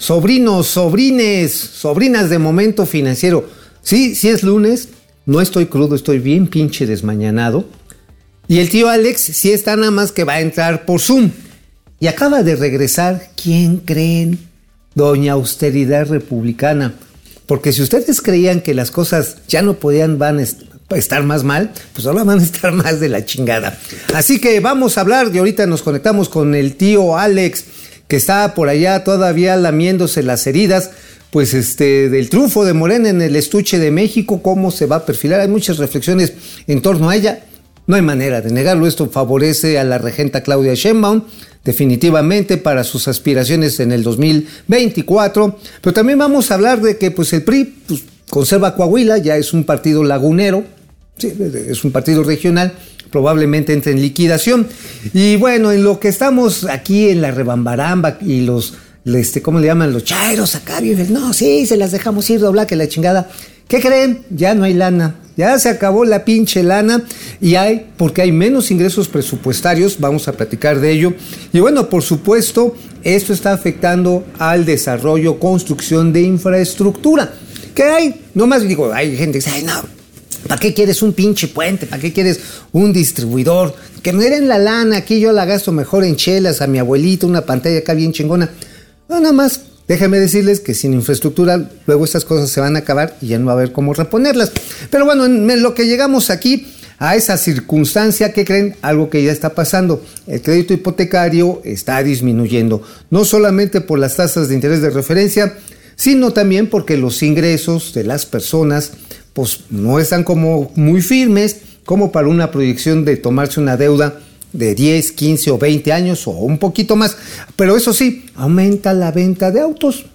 sobrinos, sobrines, sobrinas de momento financiero. Sí, sí es lunes, no estoy crudo, estoy bien pinche desmañanado. Y el tío Alex sí está nada más que va a entrar por Zoom. Y acaba de regresar, ¿quién creen? Doña Austeridad Republicana. Porque si ustedes creían que las cosas ya no podían van a estar más mal, pues ahora van a estar más de la chingada. Así que vamos a hablar y ahorita nos conectamos con el tío Alex, que está por allá todavía lamiéndose las heridas, pues este, del triunfo de Morena en el estuche de México, cómo se va a perfilar. Hay muchas reflexiones en torno a ella. No hay manera de negarlo. Esto favorece a la regenta Claudia Sheinbaum definitivamente para sus aspiraciones en el 2024. Pero también vamos a hablar de que pues, el PRI pues, conserva Coahuila, ya es un partido lagunero, es un partido regional, probablemente entre en liquidación. Y bueno, en lo que estamos aquí en la rebambaramba y los, este, ¿cómo le llaman? Los chairos acá, no, sí, se las dejamos ir, doblar que la chingada. ¿Qué creen? Ya no hay lana. Ya se acabó la pinche lana y hay, porque hay menos ingresos presupuestarios, vamos a platicar de ello. Y bueno, por supuesto, esto está afectando al desarrollo, construcción de infraestructura. ¿Qué hay? No más digo, hay gente que dice, ay, no, ¿para qué quieres un pinche puente? ¿Para qué quieres un distribuidor? Que me den la lana, aquí yo la gasto mejor en chelas, a mi abuelito, una pantalla acá bien chingona. Nada más Déjenme decirles que sin infraestructura luego estas cosas se van a acabar y ya no va a haber cómo reponerlas. Pero bueno, en lo que llegamos aquí a esa circunstancia, ¿qué creen? Algo que ya está pasando. El crédito hipotecario está disminuyendo, no solamente por las tasas de interés de referencia, sino también porque los ingresos de las personas pues no están como muy firmes como para una proyección de tomarse una deuda de 10, 15 o 20 años o un poquito más. Pero eso sí, aumenta la venta de autos.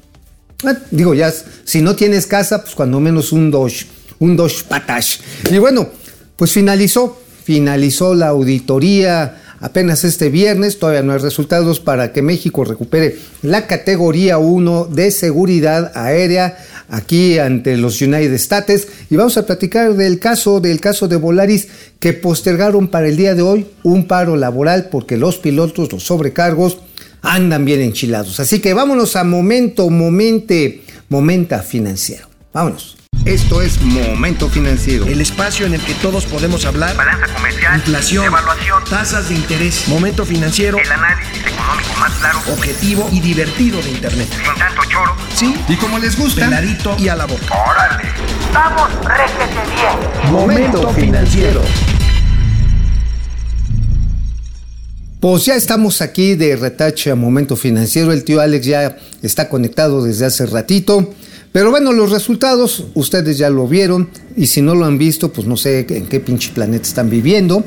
Ah, digo, ya, si no tienes casa, pues cuando menos un Dodge, un Dodge Patash. Y bueno, pues finalizó, finalizó la auditoría apenas este viernes, todavía no hay resultados para que México recupere la categoría 1 de seguridad aérea aquí ante los United States y vamos a platicar del caso del caso de Volaris que postergaron para el día de hoy un paro laboral porque los pilotos, los sobrecargos andan bien enchilados. Así que vámonos a momento, momente, momenta financiero. Vámonos. Esto es Momento Financiero. El espacio en el que todos podemos hablar. Balanza comercial. Inflación. Evaluación. Tasas de interés. Momento Financiero. El análisis económico más claro. Objetivo y divertido de Internet. Sin tanto choro. Sí. Y como les gusta. Peladito y a la boca. ¡Órale! ¡Vamos, réjete bien! Momento Financiero. Pues ya estamos aquí de retache a Momento Financiero. El tío Alex ya está conectado desde hace ratito. Pero bueno, los resultados ustedes ya lo vieron y si no lo han visto, pues no sé en qué pinche planeta están viviendo.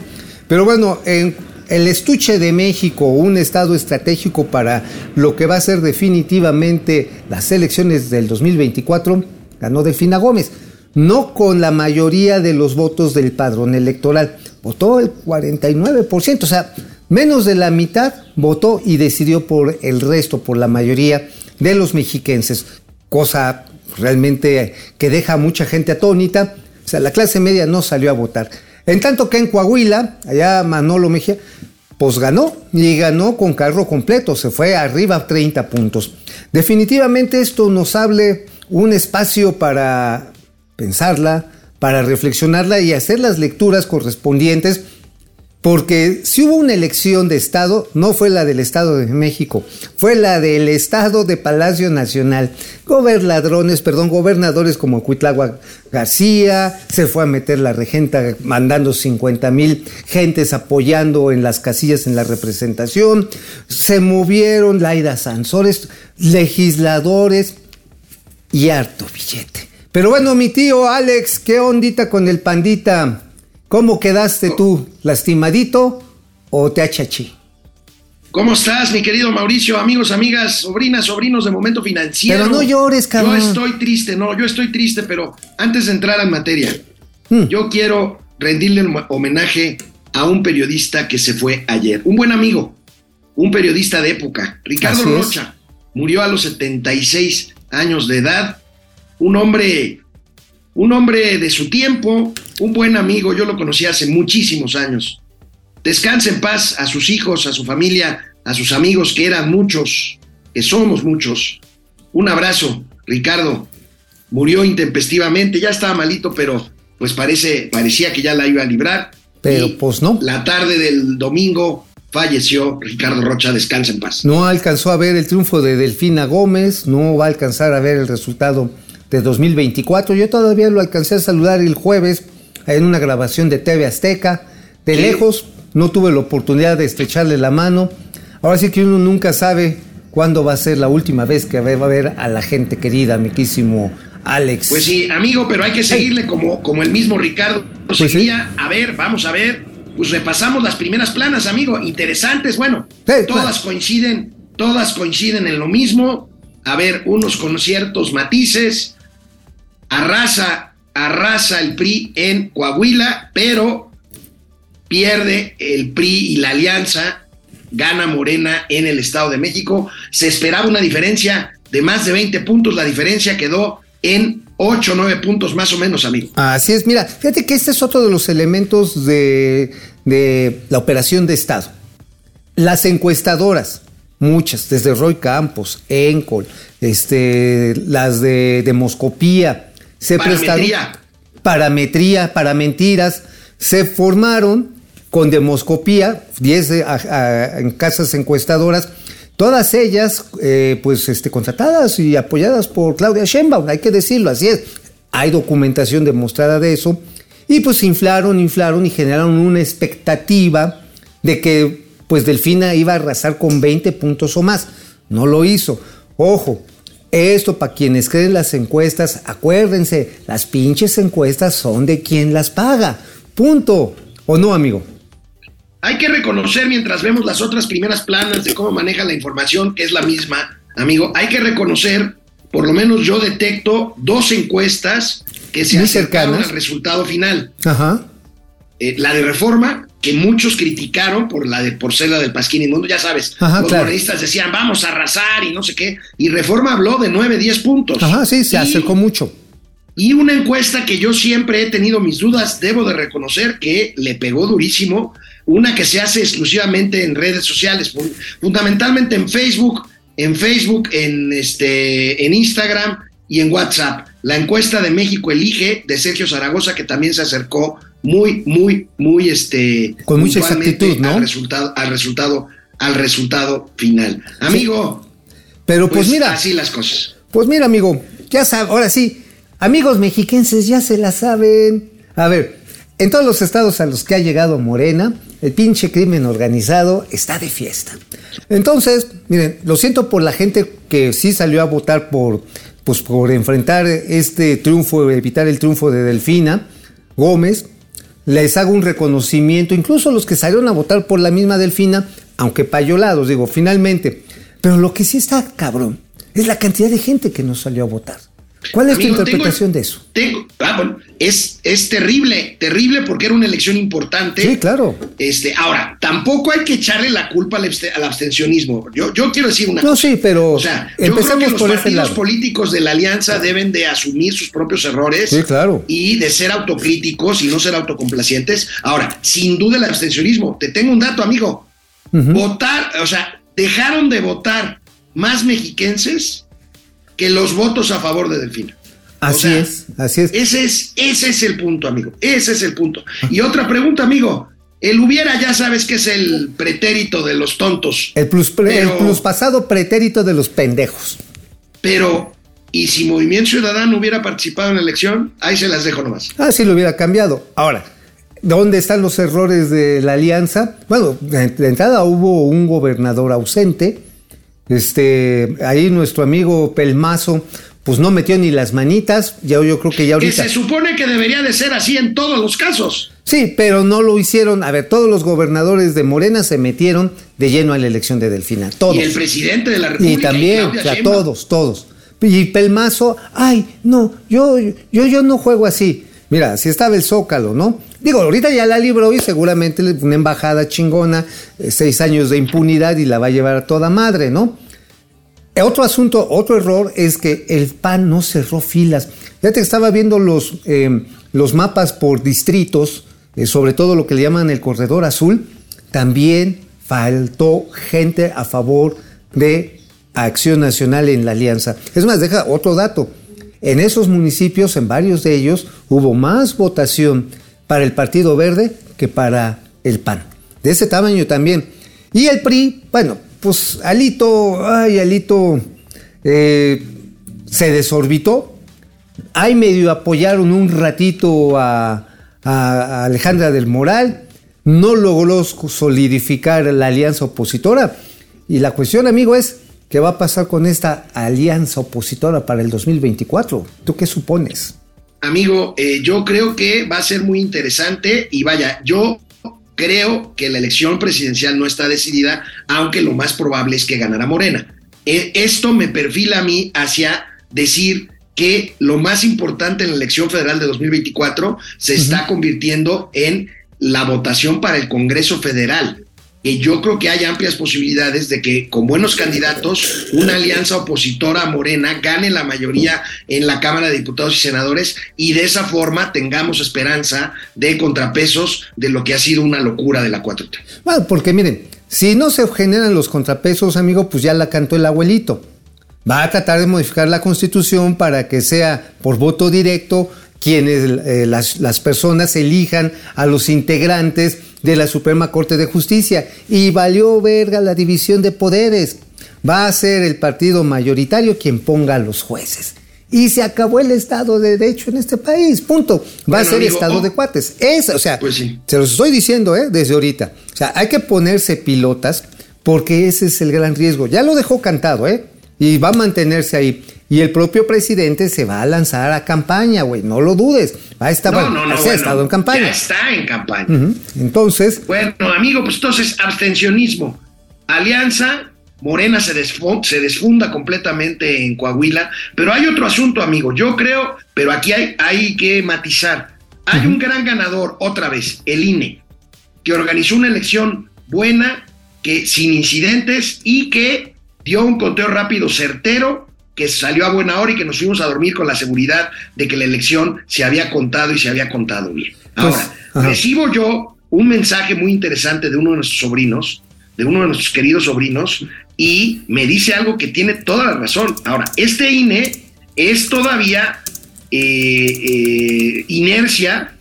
Pero bueno, en el estuche de México, un estado estratégico para lo que va a ser definitivamente las elecciones del 2024, ganó Delfina Gómez. No con la mayoría de los votos del padrón electoral. Votó el 49%, o sea, menos de la mitad votó y decidió por el resto, por la mayoría de los mexiquenses. Cosa realmente que deja a mucha gente atónita. O sea, la clase media no salió a votar. En tanto que en Coahuila, allá Manolo Mejía, pues ganó y ganó con carro completo, se fue arriba a 30 puntos. Definitivamente esto nos hable un espacio para pensarla, para reflexionarla y hacer las lecturas correspondientes porque si hubo una elección de Estado, no fue la del Estado de México, fue la del Estado de Palacio Nacional. Gobernadrones, perdón, gobernadores como Cuitlagua García, se fue a meter la regenta mandando 50 mil gentes apoyando en las casillas en la representación, se movieron Laida Sansores, legisladores y harto billete. Pero bueno, mi tío Alex, ¿qué ondita con el pandita? ¿Cómo quedaste tú? ¿Lastimadito o te achachi? ¿Cómo estás, mi querido Mauricio? Amigos, amigas, sobrinas, sobrinos de Momento Financiero. Pero no llores, cabrón. Yo estoy triste, no, yo estoy triste, pero antes de entrar en materia, hmm. yo quiero rendirle un homenaje a un periodista que se fue ayer. Un buen amigo, un periodista de época, Ricardo Rocha. Murió a los 76 años de edad. Un hombre un hombre de su tiempo, un buen amigo, yo lo conocí hace muchísimos años. Descanse en paz a sus hijos, a su familia, a sus amigos, que eran muchos, que somos muchos. un abrazo, Ricardo. Murió intempestivamente, ya estaba malito, pero pues parece, parecía que ya la iba a librar. Pero Y pues no. La tarde del domingo falleció Ricardo Rocha, descansa en paz. No alcanzó a ver el triunfo de Delfina Gómez, no va a alcanzar a ver el resultado de 2024. Yo todavía lo alcancé a saludar el jueves en una grabación de TV Azteca. De lejos, no tuve la oportunidad de estrecharle la mano. Ahora sí que uno nunca sabe cuándo va a ser la última vez que va a ver a la gente querida, amiguísimo Alex. Pues sí, amigo, pero hay que seguirle como, como el mismo Ricardo Pues sí. A ver, vamos a ver. Pues repasamos las primeras planas, amigo. Interesantes, bueno. Sí, todas claro. coinciden, todas coinciden en lo mismo. A ver, unos con ciertos matices. Arrasa, arrasa el PRI en Coahuila, pero pierde el PRI y la alianza, gana Morena en el Estado de México. Se esperaba una diferencia de más de 20 puntos, la diferencia quedó en 8 o 9 puntos más o menos, amigo. Así es, mira, fíjate que este es otro de los elementos de, de la operación de Estado. Las encuestadoras, muchas, desde Roy Campos, Encol, este, las de demoscopía, se Parametría. prestaron parametría, para mentiras, se formaron con demoscopía, 10 de- a- a- en casas encuestadoras, todas ellas eh, pues este, contratadas y apoyadas por Claudia Sheinbaum, hay que decirlo, así es. Hay documentación demostrada de eso. Y pues inflaron, inflaron y generaron una expectativa de que pues Delfina iba a arrasar con 20 puntos o más. No lo hizo. Ojo, esto para quienes creen las encuestas, acuérdense, las pinches encuestas son de quien las paga. Punto. ¿O no, amigo? Hay que reconocer mientras vemos las otras primeras planas de cómo maneja la información, que es la misma, amigo, hay que reconocer, por lo menos yo detecto dos encuestas que se Muy acercaron cercanas. al resultado final. Ajá. Eh, la de reforma, que muchos criticaron por la de por ser la del Pasquín Inmundo, ya sabes, Ajá, los claro. morenistas decían vamos a arrasar y no sé qué, y reforma habló de 9, 10 puntos. Ajá, sí, se Y- acercó mucho. y una encuesta que yo siempre he tenido mis dudas, debo de reconocer que le pegó durísimo, una que se hace exclusivamente en redes sociales, fun- fundamentalmente en Facebook, en Facebook, en este, en Instagram y en WhatsApp. La encuesta de México elige de Sergio Zaragoza, que también se acercó muy, muy, muy este Con mucha exactitud, ¿no? al resultado, al resultado, al resultado final. Amigo, Pero pues, pues, mira, así las cosas. pues mira, amigo, ya sabes, ahora sí, amigos mexiquenses ya se la saben. A ver, en todos los estados a los que ha llegado Morena, el pinche crimen organizado está de fiesta. Entonces, miren, lo siento por la gente que sí salió a votar por, pues, por enfrentar este triunfo, evitar el triunfo de Delfina Gómez. Les hago un reconocimiento, incluso los que salieron a votar por la misma Delfina, aunque payolados, digo, finalmente. Pero lo que sí está cabrón es la cantidad de gente que no salió a votar. ¿Cuál es Amigo, tu tengo- interpretación de eso? Tengo, ah, bueno, es, es terrible, terrible porque era una elección importante. Sí, claro. Este, ahora, tampoco hay que echarle la culpa al, abste- al abstencionismo. Yo, yo quiero decir una No, cosa. sí, pero O sea, yo creo que los partidos políticos de la alianza deben de asumir sus propios errores Sí, claro. y de ser autocríticos y no ser autocomplacientes. Ahora, sin duda el abstencionismo. Te tengo un dato, amigo. Votar, o sea, dejaron de votar más mexiquenses que los votos a favor de Delfina. O Así sea, es, así es. Ese es, ese es el punto, amigo. Ese es el punto. Y otra pregunta, amigo. El hubiera, ya sabes que es el pretérito de los tontos. El plus, el Pero- plus pasado pretérito de los pendejos. Pero, ¿y si Movimiento Ciudadano hubiera participado en la elección? Ahí se las dejo nomás. Ah, sí lo hubiera cambiado. Ahora, ¿dónde están los errores de la alianza? Bueno, de entrada hubo un gobernador ausente. Este, ahí nuestro amigo Pelmazo, pues no metió ni las manitas. Ya yo creo que ya Que ahorita. se supone que debería de ser así en todos los casos. Sí, pero no lo hicieron. A ver, todos los gobernadores de Morena se metieron de lleno a la elección de Delfina. Todos. Y el presidente de la República. Y también, o sea, todos, todos. Y Pelmazo, ay, no, yo, yo, yo no juego así. Mira, si estaba el Zócalo, ¿no? Digo, ahorita ya la libró y seguramente una embajada chingona, eh, seis años de impunidad y la va a llevar a toda madre, ¿no? Otro asunto, otro error es que el PAN no cerró filas. Ya te estaba viendo los, eh, los mapas por distritos, eh, sobre todo lo que le llaman el corredor azul. También faltó gente a favor de Acción Nacional en la alianza. Es más, deja otro dato. En esos municipios, en varios de ellos, hubo más votación para el Partido Verde que para el PAN. De ese tamaño también. Y el PRI, bueno, pues Alito, ay, Alito eh, se desorbitó. Ahí medio apoyaron un ratito a, Alejandra del Moral. No logró solidificar la alianza opositora. Y la cuestión, amigo, es ¿Qué va a pasar con esta alianza opositora para el 2024? ¿Tú qué supones? Amigo, eh, yo creo que va a ser muy interesante y vaya, yo creo que la elección presidencial no está decidida, aunque lo más probable es que ganara Morena. E, esto me perfila a mí hacia decir que lo más importante en la elección federal de 2024 se está convirtiendo en la votación para el Congreso Federal que yo creo que hay amplias posibilidades de que con buenos candidatos una alianza opositora Morena gane la mayoría en la Cámara de Diputados y Senadores y de esa forma tengamos esperanza de contrapesos de lo que ha sido una locura de la 4T. Bueno, porque miren, si no se generan los contrapesos, amigo, pues ya la cantó el abuelito. Va a tratar de modificar la constitución para que sea por voto directo quienes eh, las, las personas elijan a los integrantes de la Suprema Corte de Justicia. Y valió verga la división de poderes. Va a ser el partido mayoritario quien ponga a los jueces. Y se acabó el Estado de Derecho en este país. Punto. Va a ser Estado de cuates. Es, o sea, pues se los estoy diciendo ¿eh? desde ahorita. O sea, hay que ponerse pilotas porque ese es el gran riesgo. Ya lo dejó cantado, ¿eh? Y va a mantenerse ahí. Y el propio presidente se va a lanzar a campaña, güey, no lo dudes. Va a estar, no, no, no, ha estado en campaña. Ya está en campaña. Entonces. Bueno, amigo, pues entonces, abstencionismo. Alianza, Morena se, se desfunda completamente en Coahuila. Pero hay otro asunto, amigo. Yo creo, pero aquí hay, hay que matizar. Hay un gran ganador, otra vez, el INE, que organizó una elección buena, que sin incidentes y que dio un conteo rápido certero que salió a buena hora y que nos fuimos a dormir con la seguridad de que la elección se había contado y se había contado bien. Pues, Ahora, recibo yo un mensaje muy interesante de uno de nuestros sobrinos, de uno de nuestros queridos sobrinos, y me dice algo que tiene toda la razón. Ahora, este INE es todavía eh, eh, inercia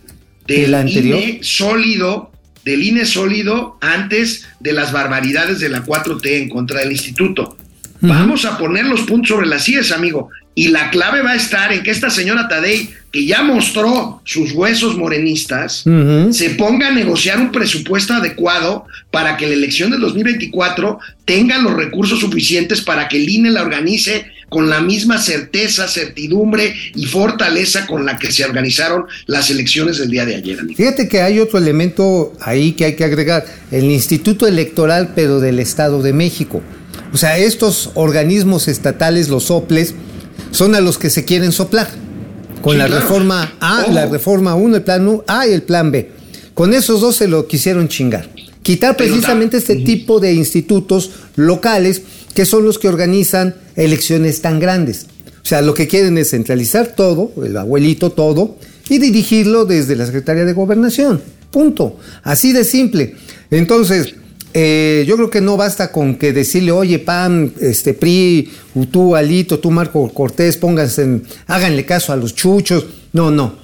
del INE sólido, del INE sólido antes de las barbaridades de la 4T en contra del instituto. Vamos a poner los puntos sobre las sillas, amigo. Y la clave va a estar en que esta señora Tadei, que ya mostró sus huesos morenistas, se ponga a negociar un presupuesto adecuado para que la elección del 2024 tenga los recursos suficientes para que el INE la organice con la misma certeza, certidumbre y fortaleza con la que se organizaron las elecciones del día de ayer. Amigo. Fíjate que hay otro elemento ahí que hay que agregar, el Instituto Electoral, pero del Estado de México. O sea, estos organismos estatales, los soples, son a los que se quieren soplar. Con la reforma A, la reforma 1, el plan A y el plan B. Con esos dos se lo quisieron chingar. Quitar precisamente este tipo de institutos locales que son los que organizan elecciones tan grandes. O sea, lo que quieren es centralizar todo, el abuelito todo, y dirigirlo desde la Secretaría de Gobernación. Punto. Así de simple. Entonces, eh, yo creo que no basta con que decirle, oye, PAN, este, PRI, tú, Alito, tú, Marco Cortés, pónganse, háganle caso a los chuchos. No, no.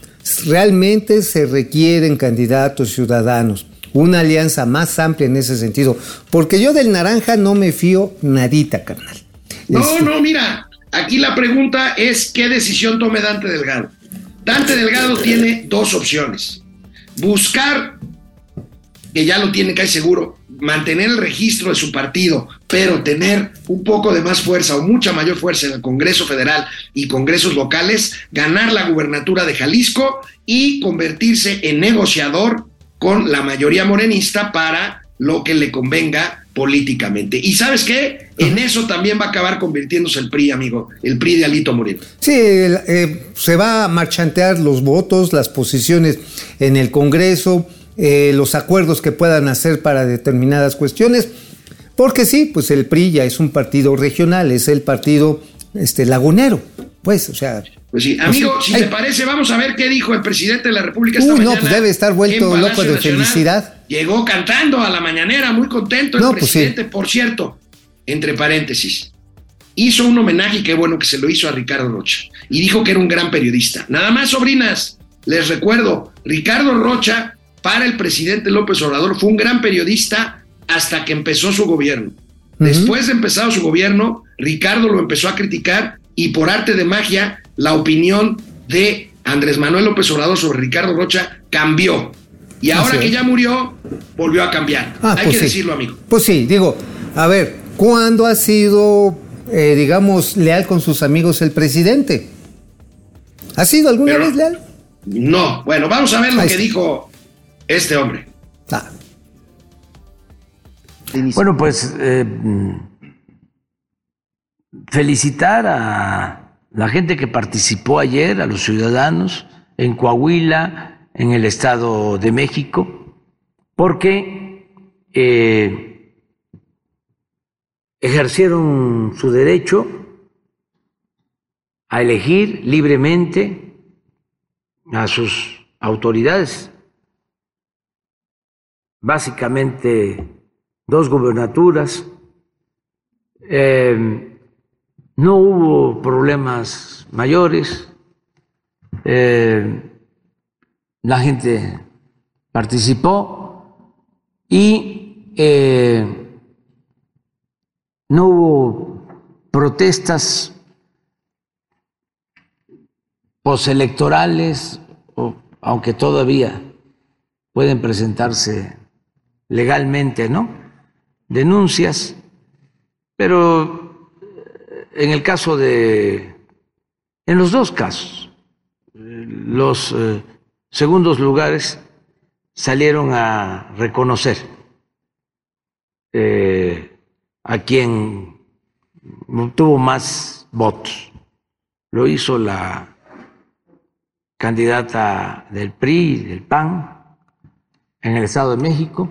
Realmente se requieren candidatos ciudadanos. Una alianza más amplia en ese sentido. Porque yo del naranja no me fío nadita, carnal. No, este no, mira. Aquí la pregunta es: ¿qué decisión tome Dante Delgado? Dante Delgado tiene dos opciones. Buscar, que ya lo tiene casi seguro, mantener el registro de su partido, pero tener un poco de más fuerza o mucha mayor fuerza en el Congreso Federal y Congresos locales, ganar la gubernatura de Jalisco y convertirse en negociador con la mayoría morenista para lo que le convenga políticamente. ¿Y sabes qué? En eso también va a acabar convirtiéndose el PRI, amigo, el PRI de Alito Moreno. Sí, eh, se va a marchantear los votos, las posiciones en el Congreso, eh, los acuerdos que puedan hacer para determinadas cuestiones, porque sí, pues el PRI ya es un partido regional, es el partido este, lagunero, pues, o sea... Pues sí, amigo, si te parece, vamos a ver qué dijo el presidente de la República esta no, pues debe estar vuelto loco de felicidad. Llegó cantando a la mañanera, muy contento el pues presidente, por cierto, entre paréntesis. hizo un homenaje y qué bueno que se lo hizo a Ricardo Rocha. Y dijo que era un gran periodista. Nada más, sobrinas, les recuerdo, Ricardo Rocha para el presidente López Obrador fue un gran periodista hasta que empezó su gobierno. Después de empezado su gobierno, Ricardo lo empezó a criticar y por arte de magia la opinión de Andrés Manuel López Obrador sobre Ricardo Rocha cambió. Y ahora que ya murió, volvió a cambiar. Ah, Hay pues que sí. decirlo, amigo. Pues sí, digo, a ver, ¿cuándo ha sido, eh, digamos, leal con sus amigos el presidente? ¿Ha sido alguna Pero- vez leal? No, bueno, vamos a ver lo Ahí que está. dijo este hombre. Ah, Bueno, pues eh, mm, felicitar a la gente que participó ayer, a los ciudadanos en Coahuila, en el Estado de México, porque eh, ejercieron su derecho a elegir libremente a sus autoridades, básicamente dos gubernaturas. Eh, no hubo problemas mayores. Eh, la gente participó y eh, no hubo protestas postelectorales, aunque todavía pueden presentarse legalmente, ¿no? Denuncias, pero en el caso de, en los dos casos, los eh, segundos lugares salieron a reconocer eh, a quien tuvo más votos. Lo hizo la candidata del PRI, del PAN, en el Estado de México,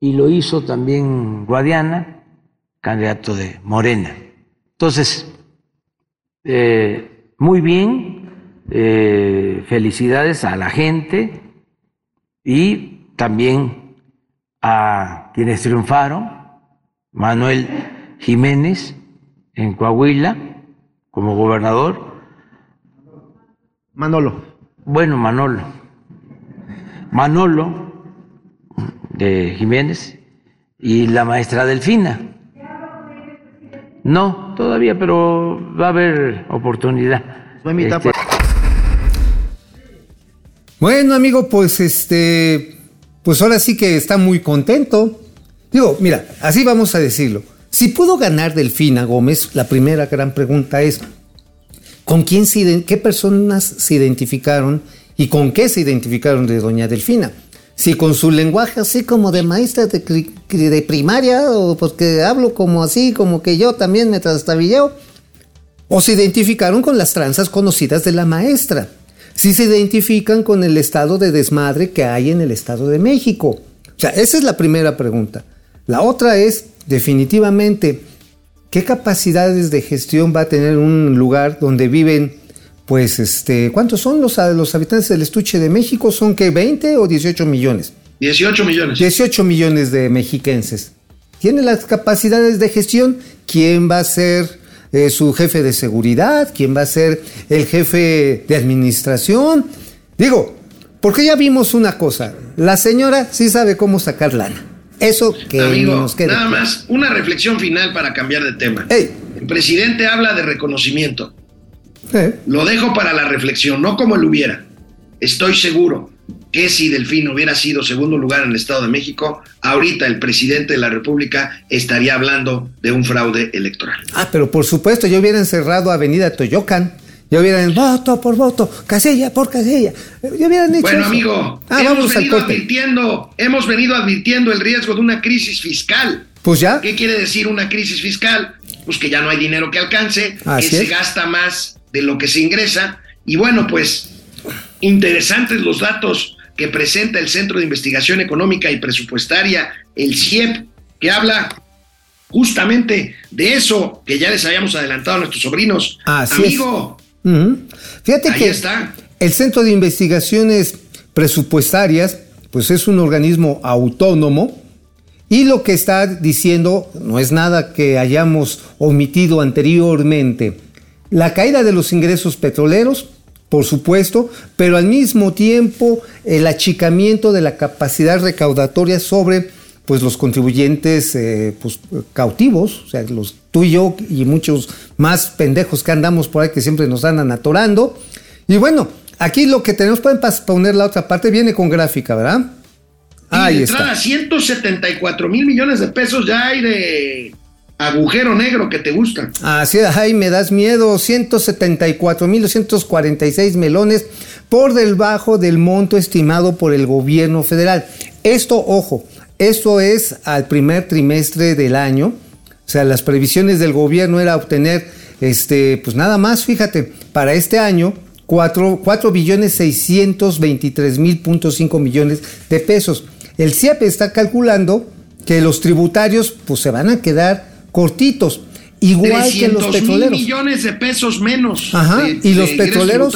y lo hizo también Guadiana, candidato de Morena. Entonces, eh, muy bien, eh, felicidades a la gente y también a quienes triunfaron, Manuel Jiménez en Coahuila como gobernador, Manolo. bueno, Manolo. Manolo de Jiménez y la maestra Delfina. No, todavía, pero va a haber oportunidad. Este, Bueno, amigo, pues este, pues ahora sí que está muy contento. Digo, mira, así vamos a decirlo. Si pudo ganar Delfina Gómez, la primera gran pregunta es, ¿con quién se, qué personas se identificaron y con qué se identificaron de doña Delfina? Si con su lenguaje así como de maestra de, primaria, o porque hablo como así, como que yo también me trastabilleo, o se identificaron con las tranzas conocidas de la maestra. Si se identifican con el estado de desmadre que hay en el Estado de México. O sea, esa es la primera pregunta. La otra es, definitivamente, ¿qué capacidades de gestión va a tener un lugar donde viven, pues, este, ¿cuántos son los, los habitantes del estuche de México? ¿Son que 20 o 18 millones? 18 millones. 18 millones de mexiquenses. ¿Tiene las capacidades de gestión? ¿Quién va a ser eh, su jefe de seguridad? ¿Quién va a ser el jefe de administración? Digo, porque ya vimos una cosa. La señora sí sabe cómo sacar lana. Eso que Amigo, nos quede nada más una reflexión final para cambiar de tema. El presidente habla de reconocimiento. Lo dejo para la reflexión, no como él hubiera. Estoy seguro que si Delfín hubiera sido segundo lugar en el Estado de México, ahorita el presidente de la República estaría hablando de un fraude electoral. Ah, pero por supuesto, yo hubiera encerrado Avenida Toyocan. Yo hubieran voto por voto, casilla por casilla. Yo hubieran hecho Bueno, eso. amigo, Ah, hemos vamos venido advirtiendo, hemos venido advirtiendo el riesgo de una crisis fiscal. Pues ya. ¿Qué quiere decir una crisis fiscal? Pues que ya no hay dinero que alcance, Así que se gasta más de lo que se ingresa. Y bueno, pues interesantes los datos que presenta el Centro de Investigación Económica y Presupuestaria, el CIEP, que habla justamente de eso que ya les habíamos adelantado a nuestros sobrinos. Así es. Amigo. Fíjate Ahí que está. el Centro de Investigaciones Presupuestarias, pues es un organismo autónomo Y lo que está diciendo no es nada que hayamos omitido anteriormente. La caída de los ingresos petroleros, por supuesto, pero al mismo tiempo el achicamiento de la capacidad recaudatoria sobre pues los contribuyentes eh, pues, cautivos, o sea, los tú y yo y muchos más pendejos que andamos por ahí que siempre nos andan atorando. Y bueno, aquí lo que tenemos, pueden poner la otra parte, viene con gráfica, ¿verdad? Ahí de entrada, 174 mil millones de pesos ya hay de agujero negro que te gusta. Así es, ay, me das miedo. 174 mil 246 melones por debajo del monto estimado por el gobierno federal. Esto, ojo, esto es al primer trimestre del año. O sea, las previsiones del gobierno era obtener, este, pues nada más, fíjate, para este año, 4, 4 billones 623 mil punto 5 millones de pesos. El CIEP está calculando que los tributarios pues se van a quedar cortitos. Igual que los petroleros. millones de pesos menos. Ajá. y los petroleros.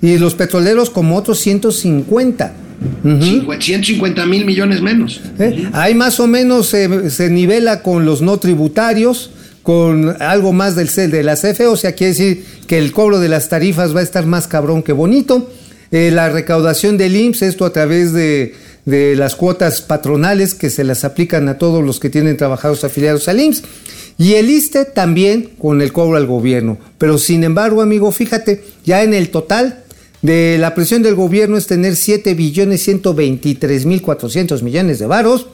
Y los petroleros como otros 150. 150 mil millones menos. ¿Eh? Ahí más o menos se, nivela con los no tributarios, con algo más del de la CFE, o sea, quiere decir que el cobro de las tarifas va a estar más cabrón que bonito. Eh, la recaudación del IMSS, esto a través de, de, las cuotas patronales que se las aplican a todos los que tienen trabajadores afiliados al IMSS. Y el ISTE también con el cobro al gobierno. Pero sin embargo, amigo, fíjate, ya en el total de la presión del gobierno es tener 7 billones 123 mil 400 millones de varos.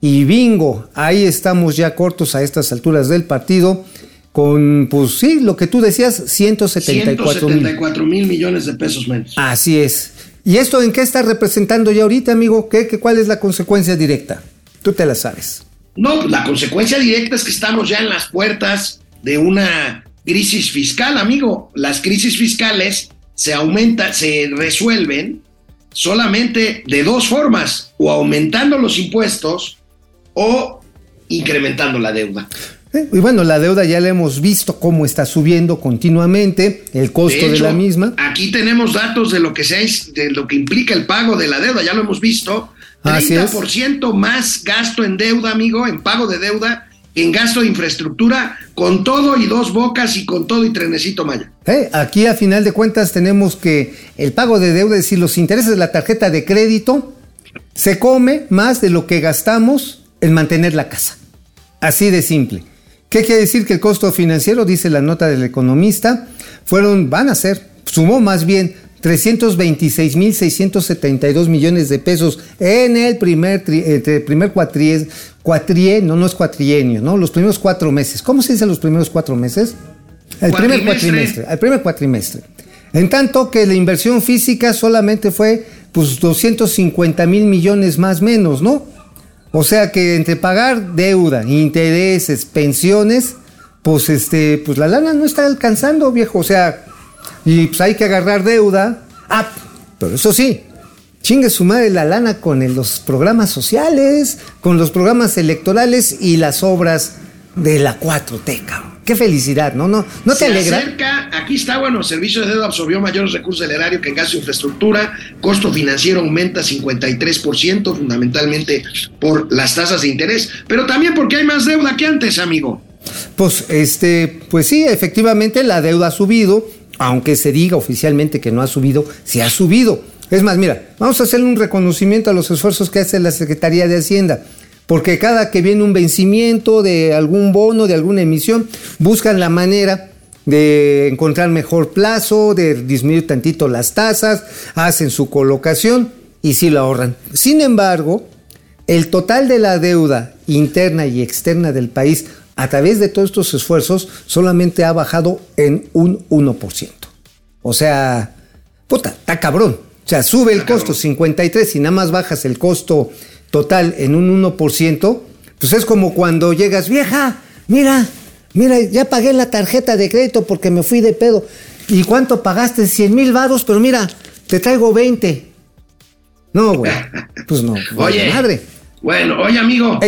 Y bingo, ahí estamos ya cortos a estas alturas del partido con, pues sí, lo que tú decías, 174 mil millones de pesos menos. Así es. ¿Y esto en qué está representando ya ahorita, amigo? ¿Qué, qué, cuál es la consecuencia directa? Tú te la sabes. No, la consecuencia directa es que estamos ya en las puertas de una crisis fiscal, amigo. Las crisis fiscales se aumenta, se resuelven solamente de dos formas, o aumentando los impuestos o incrementando la deuda. Eh, y bueno, la deuda ya la hemos visto cómo está subiendo continuamente, el costo de, la misma. Aquí tenemos datos de lo que sea, de lo que implica el pago de la deuda, ya lo hemos visto. 30% más gasto en deuda, amigo, en pago de deuda, en gasto de infraestructura, con todo y dos bocas y con todo y trenecito Maya. Eh, aquí a final de cuentas tenemos que el pago de deuda, es decir, los intereses de la tarjeta de crédito, se come más de lo que gastamos en mantener la casa. Así de simple. ¿Qué quiere decir que el costo financiero, dice la nota del economista, fueron, van a ser, sumó más bien 326.672 millones de pesos en el primer, primer cuatrienio, no, es cuatrienio, ¿no? Los primeros cuatro meses. ¿Cómo se dice los primeros cuatro meses? El primer cuatrimestre. El primer cuatrimestre. En tanto que la inversión física solamente fue pues 250 mil millones más menos, ¿no? O sea que entre pagar deuda, intereses, pensiones, pues este, pues la lana no está alcanzando, viejo. O sea, y pues hay que agarrar deuda. Ah, pero eso sí, chingue su madre la lana con los programas sociales, con los programas electorales y las obras de la 4T, cabrón. Qué felicidad, ¿no? ¿No, no te alegra? Acerca, aquí está, bueno, el servicio de deuda absorbió mayores recursos del erario que en gasto de infraestructura, costo financiero aumenta 53%, fundamentalmente por las tasas de interés, pero también porque hay más deuda que antes, amigo. Pues, este, pues sí, efectivamente la deuda ha subido, aunque se diga oficialmente que no ha subido, sí ha subido. Es más, mira, vamos a hacerle un reconocimiento a los esfuerzos que hace la Secretaría de Hacienda porque cada que viene un vencimiento de algún bono, de alguna emisión, buscan la manera de encontrar mejor plazo, de disminuir tantito las tasas, hacen su colocación y sí lo ahorran. Sin embargo, el total de la deuda interna y externa del país a través de todos estos esfuerzos solamente ha bajado en un 1%. O sea, puta, está cabrón. O sea, sube el costo 53 y nada más bajas el costo total en un 1%, pues es como cuando llegas, vieja, mira, mira, ya pagué la tarjeta de crédito porque me fui de pedo. ¿Y cuánto pagaste? 100 mil varos, pero mira, te traigo 20. No, güey. Pues no. Oye, madre. Bueno, oye, amigo.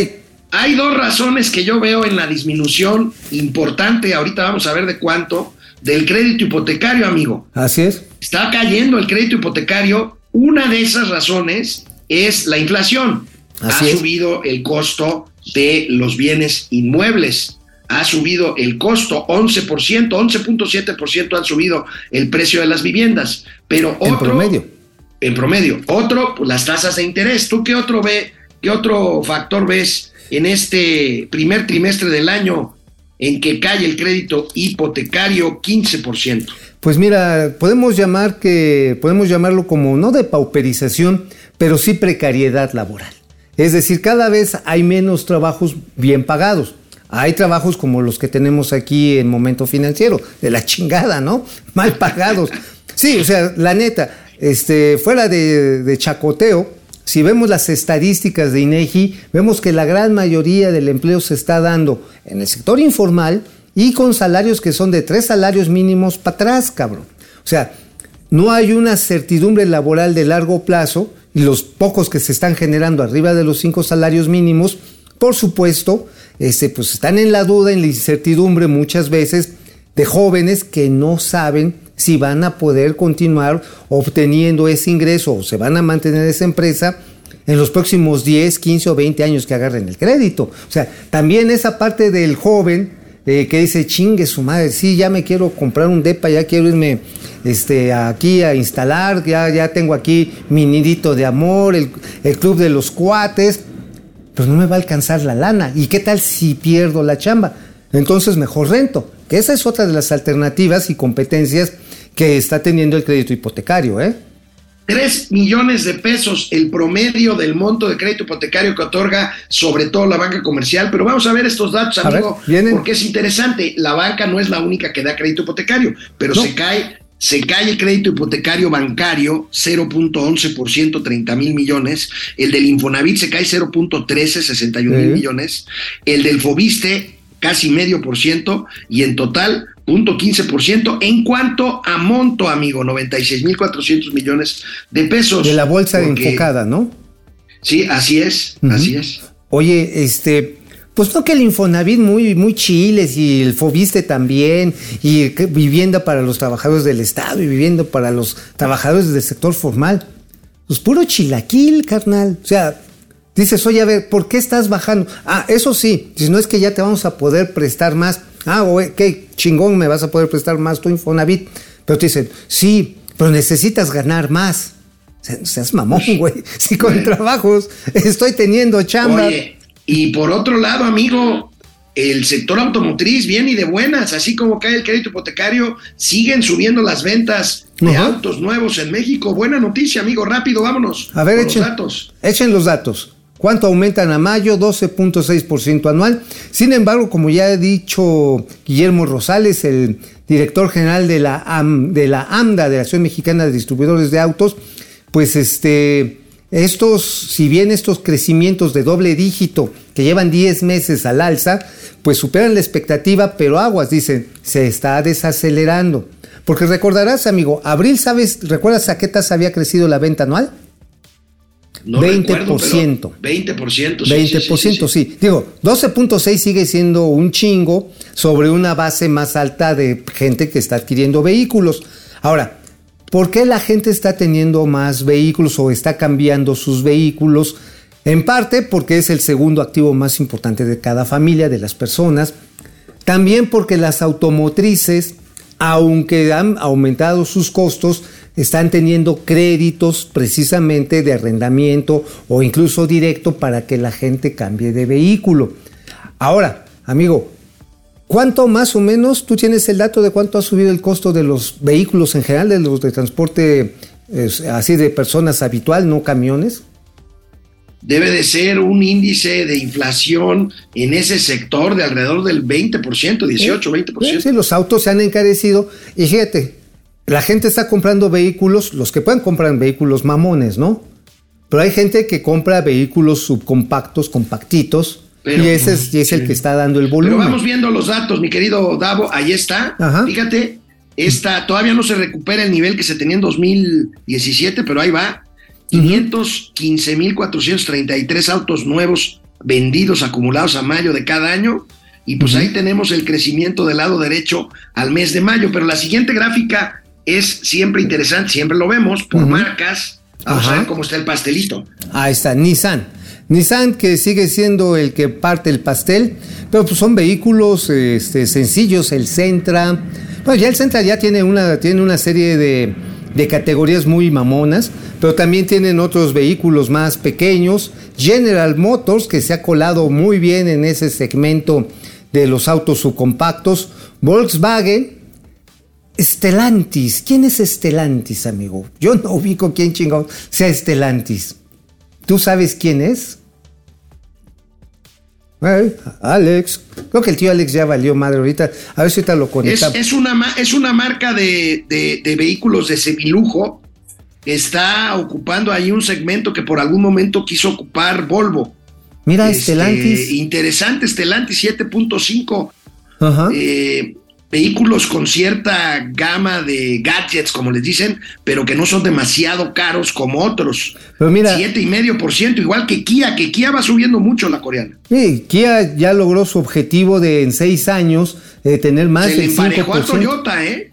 Hay dos razones que yo veo en la disminución importante, ahorita vamos a ver de cuánto, del crédito hipotecario, amigo. Así es. Está cayendo el crédito hipotecario. Una de esas razones es la inflación. Así ha es. subido el costo de los bienes inmuebles. Ha subido el costo 11%, 11.7% han subido el precio de las viviendas. Pero En otro, promedio. En promedio. Otro, pues las tasas de interés. ¿Tú qué otro ve, qué otro factor ves en este primer trimestre del año en que cae el crédito hipotecario 15%? Pues mira, podemos llamar que podemos llamarlo como no de pauperización, pero sí precariedad laboral. Es decir, cada vez hay menos trabajos bien pagados. Hay trabajos como los que tenemos aquí en momento financiero, de la chingada, ¿no? Mal pagados. Sí, o sea, la neta, este, fuera de, chacoteo, si vemos las estadísticas de INEGI, vemos que la gran mayoría del empleo se está dando en el sector informal y con salarios que son de tres salarios mínimos para atrás, cabrón. O sea, no hay una certidumbre laboral de largo plazo los pocos que se están generando arriba de los cinco salarios mínimos, por supuesto, este, pues están en la duda, en la incertidumbre muchas veces de jóvenes que no saben si van a poder continuar obteniendo ese ingreso o se van a mantener esa empresa en los próximos 10, 15 o 20 años que agarren el crédito. O sea, también esa parte del joven eh, que dice, chingue su madre, sí, ya me quiero comprar un depa, ya quiero irme este, aquí a instalar, ya, ya tengo aquí mi nidito de amor, el, el club de los cuates, pero no me va a alcanzar la lana. ¿Y qué tal si pierdo la chamba? Entonces mejor rento, que esa es otra de las alternativas y competencias que está teniendo el crédito hipotecario, ¿eh? 3 millones de pesos el promedio del monto de crédito hipotecario que otorga sobre todo la banca comercial. Pero vamos a ver estos datos, A ver, amigo, vienen. porque es interesante. La banca no es la única que da crédito hipotecario, pero No. se cae. Se cae el crédito hipotecario bancario 0.11%, 30 mil millones. El del Infonavit se cae 0.13, 61 mil Sí. millones. El del Fobiste casi medio por ciento y en total 0.15% en cuanto a monto, amigo, 96.400 millones de pesos. De la bolsa Porque- enfocada, ¿no? Sí, así es, así es. Oye, este, pues no que el Infonavit muy, muy chiles y el Fobiste también, y vivienda para los trabajadores del Estado y vivienda para los trabajadores del sector formal. Pues puro chilaquil, carnal. O sea, dices, oye, a ver, ¿por qué estás bajando? Ah, eso sí, si no es que ya te vamos a poder prestar más. Ah, güey, qué chingón me vas a poder prestar más tu Infonavit. Pero te dicen, sí, pero necesitas ganar más. O seas mamón, güey. Si con Bueno. trabajos estoy teniendo chamba. Oye, y por otro lado, amigo, el sector automotriz viene y de buenas, así como cae el crédito hipotecario, siguen subiendo las ventas de autos nuevos en México. Buena noticia, amigo, rápido, vámonos. A ver, con los echen, datos. echen los datos. ¿Cuánto aumentan a mayo? 12.6% anual. Sin embargo, como ya ha dicho Guillermo Rosales, el director general de la, de la AMDA, de la Asociación Mexicana de Distribuidores de Autos, pues este, estos, si bien estos crecimientos de doble dígito que llevan 10 meses al alza, pues superan la expectativa, pero aguas, dicen, se está desacelerando. Porque recordarás, amigo, abril, ¿sabes? ¿Recuerdas a qué tasa había crecido la venta anual? No 20%. recuerdo, pero 20%. sí, 20%, sí, sí, sí, sí. Digo, 12.6 sigue siendo un chingo sobre una base más alta de gente que está adquiriendo vehículos. Ahora, ¿por qué la gente está teniendo más vehículos o está cambiando sus vehículos? En parte porque es el segundo activo más importante de cada familia, de las personas. También porque las automotrices, aunque han aumentado sus costos, están teniendo créditos precisamente de arrendamiento o incluso directo para que la gente cambie de vehículo. Ahora, amigo, ¿cuánto más o menos tú tienes el dato de cuánto ha subido el costo de los vehículos en general, de los de transporte eh, así de personas habitual, no camiones? Debe de ser un índice de inflación en ese sector de alrededor del 20%, 18, 20%. Sí, los autos se han encarecido y fíjate, la gente está comprando vehículos, los que pueden comprar vehículos mamones, ¿no? Pero hay gente que compra vehículos subcompactos, compactitos, Pero- y ese es, y es el que está dando el Pero volumen. vamos viendo los datos, mi querido Davo, ahí está. Ajá. Fíjate, esta, todavía no se recupera el nivel que se tenía en 2017, pero ahí va. 515.433 autos nuevos vendidos, acumulados a mayo de cada año. Y pues ahí tenemos el crecimiento del lado derecho al mes de mayo. Pero la siguiente gráfica es siempre interesante, siempre lo vemos por marcas. Vamos Ajá. a ver cómo está el pastelito. Ahí está, Nissan. Nissan que sigue siendo el que parte el pastel, pero pues son vehículos este, sencillos, el Sentra. Bueno, ya el Sentra ya tiene una, tiene una serie de, de categorías muy mamonas, pero también tienen otros vehículos más pequeños. General Motors, que se ha colado muy bien en ese segmento de los autos subcompactos. Volkswagen, Stellantis. ¿Quién es Stellantis, amigo? Yo no ubico quién chingado sea Stellantis. ¿Tú sabes quién es? Alex. Creo que el tío Alex ya valió madre ahorita. A ver si ahorita lo Es, conecta. es una, es una marca de, de- de vehículos de semilujo que está ocupando ahí un segmento que por algún momento quiso ocupar Volvo. Mira, Este, Stellantis. Interesante, Stellantis 7.5. Ajá. eh, vehículos con cierta gama de gadgets, como les dicen, pero que no son demasiado caros como otros. Pero mira, 7,5%, igual que Kia, que Kia va subiendo mucho la coreana. sí, Kia ya logró su objetivo de en seis años eh, tener más Se le del a 5%. Toyota, ¿eh?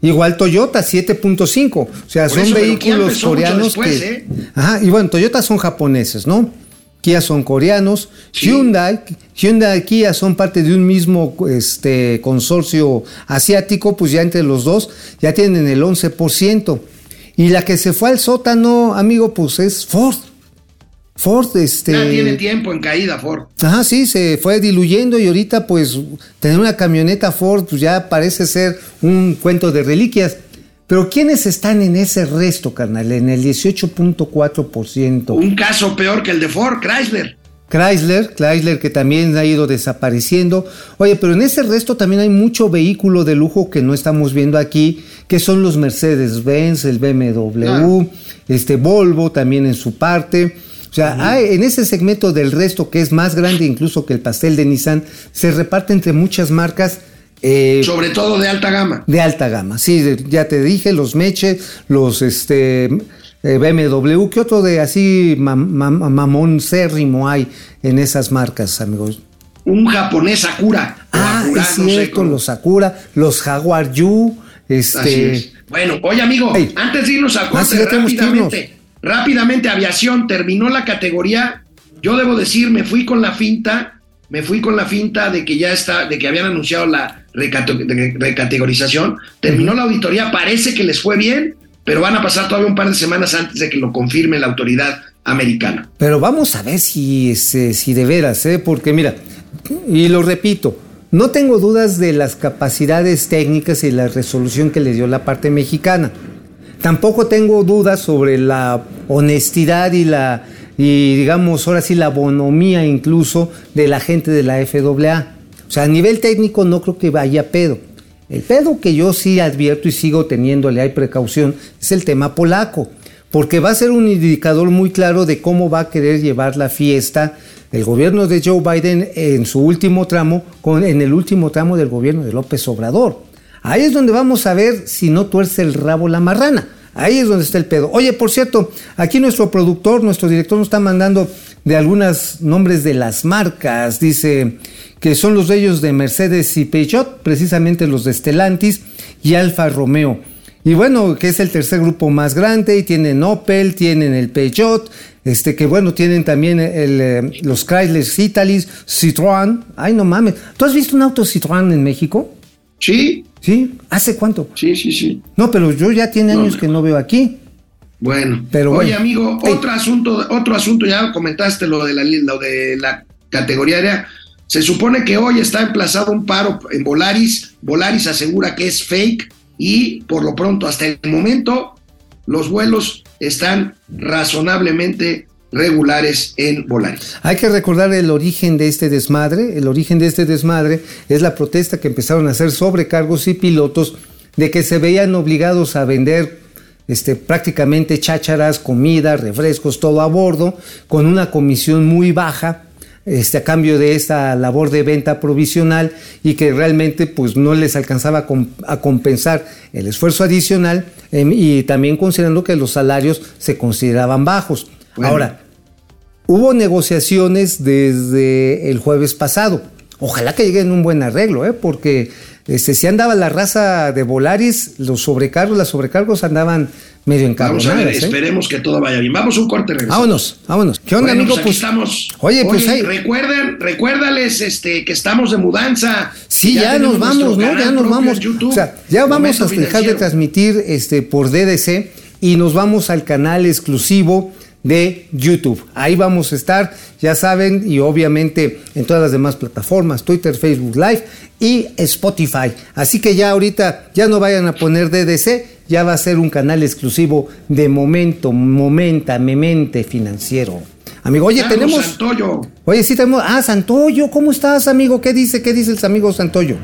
Igual Toyota 7.5. O sea, Por son eso, vehículos coreanos después, que. ¿eh? Ajá, y bueno, Toyota son japoneses, ¿no? Kia son coreanos. Sí. Hyundai, Hyundai y Kia son parte de un mismo este, consorcio asiático, pues ya entre los dos ya tienen el 11%. Y la que se fue al sótano, amigo, pues es Ford. Ford, este. Ya tiene tiempo en caída, Ford. Ajá, sí, se fue diluyendo y ahorita pues tener una camioneta Ford pues ya parece ser un cuento de reliquias. Pero ¿quiénes están en ese resto, carnal? En el 18.4%. Un caso peor que el de Ford, Chrysler. Chrysler, Chrysler que también ha ido desapareciendo. Oye, pero en ese resto también hay mucho vehículo de lujo que no estamos viendo aquí, que son los Mercedes-Benz, el BMW, este Volvo también en su parte. O sea, hay- en ese segmento del resto que es más grande incluso que el pastel de Nissan, se reparte entre muchas marcas eh, Sobre todo de alta gama. de alta gama. Sí, ya te dije, los Meche, los este eh, BMW, ¿qué otro de así mam- mam- mamón cérrimo hay en esas marcas, amigos? Un japonés Sakura. Ah, Acura, es no cierto, los Sakura, los Jaguar Yu, Así este es. Bueno, oye amigo, antes de irnos al Ah, corte, rápidamente, rápidamente, aviación, terminó la categoría. Yo debo decir, me fui con la finta, me fui con la finta de que ya está, de que habían anunciado la recategorización. Terminó la auditoría, parece que les fue bien, pero van a pasar todavía un par de semanas antes de que lo confirme la autoridad americana. Pero vamos a ver si, este, si de veras, ¿eh? porque mira, y lo repito, no tengo dudas de las capacidades técnicas y la resolución que le dio la parte mexicana. Tampoco tengo dudas sobre la honestidad y la, y digamos, ahora sí, la bonomía incluso de la gente de la FAA. O sea, a nivel técnico no creo que vaya pedo. El pedo que yo sí advierto y sigo teniéndole hay precaución es el tema polaco, porque va a ser un indicador muy claro de cómo va a querer llevar la fiesta el gobierno de Joe Biden en su último tramo, con, en el último tramo del gobierno de López Obrador. Ahí es donde vamos a ver si no tuerce el rabo la marrana. Ahí es donde está el pedo. Oye, por cierto, aquí nuestro productor, nuestro director nos está mandando de algunos nombres de las marcas. Dice que son los de ellos de Mercedes y Peugeot, precisamente los de Stellantis y Alfa Romeo. Y bueno, que es el tercer grupo más grande y tienen Opel, tienen el Peugeot, este que bueno, tienen también el, eh, los Chrysler Italis, Citroën. Ay, no mames. ¿Tú has visto un auto Citroën en México? Sí, ¿Sí? ¿Hace cuánto? sí, sí, sí. No, pero yo ya tiene No, años que no veo aquí. Bueno, Pero oye bueno. amigo, Ey. otro asunto, otro asunto, ya comentaste lo de la lo de la categoría aérea. Se supone que hoy está emplazado un paro en Volaris. Volaris asegura que es fake y por lo pronto, hasta el momento, los vuelos están razonablemente regulares en Volaris. Hay que recordar el origen de este desmadre. El origen de este desmadre es la protesta que empezaron a hacer sobrecargos y pilotos de que se veían obligados a vender este, prácticamente chácharas, comida, refrescos, todo a bordo, con una comisión muy baja. Este, a cambio de esta labor de venta provisional y que realmente pues no les alcanzaba a, com- a compensar el esfuerzo adicional em, y también considerando que los salarios se consideraban bajos. Bueno. Ahora, Hubo negociaciones desde el jueves pasado. Ojalá que lleguen un buen arreglo, ¿eh? porque este, si andaba la raza de Volaris, los sobrecargos, las sobrecargos andaban medio Vamos a ver, encabronadas. ¿eh? esperemos que todo vaya bien. Vamos a un corte, regresamos. Vámonos, vámonos. ¿Qué onda, Bueno, amigo? pues Pues, estamos. Oye, pues ahí- recuerden, recuérdales este, que estamos de mudanza. Sí, ya, nos vamos, ¿no? Ya nos vamos. YouTube, o sea, ya vamos a dejar de transmitir este, por DDC y nos vamos al canal exclusivo de YouTube. Ahí vamos a estar, ya saben, y obviamente en todas las demás plataformas, Twitter, Facebook Live y Spotify. Así que ya ahorita ya no vayan a poner DDC, ya va a ser un canal exclusivo de momento, momenta, memente financiero. Amigo, oye, tenemos... Santoyo. Oye, sí tenemos... Ah, Santoyo, ¿cómo estás, amigo? ¿Qué dice? ¿Qué dice el amigo Santoyo?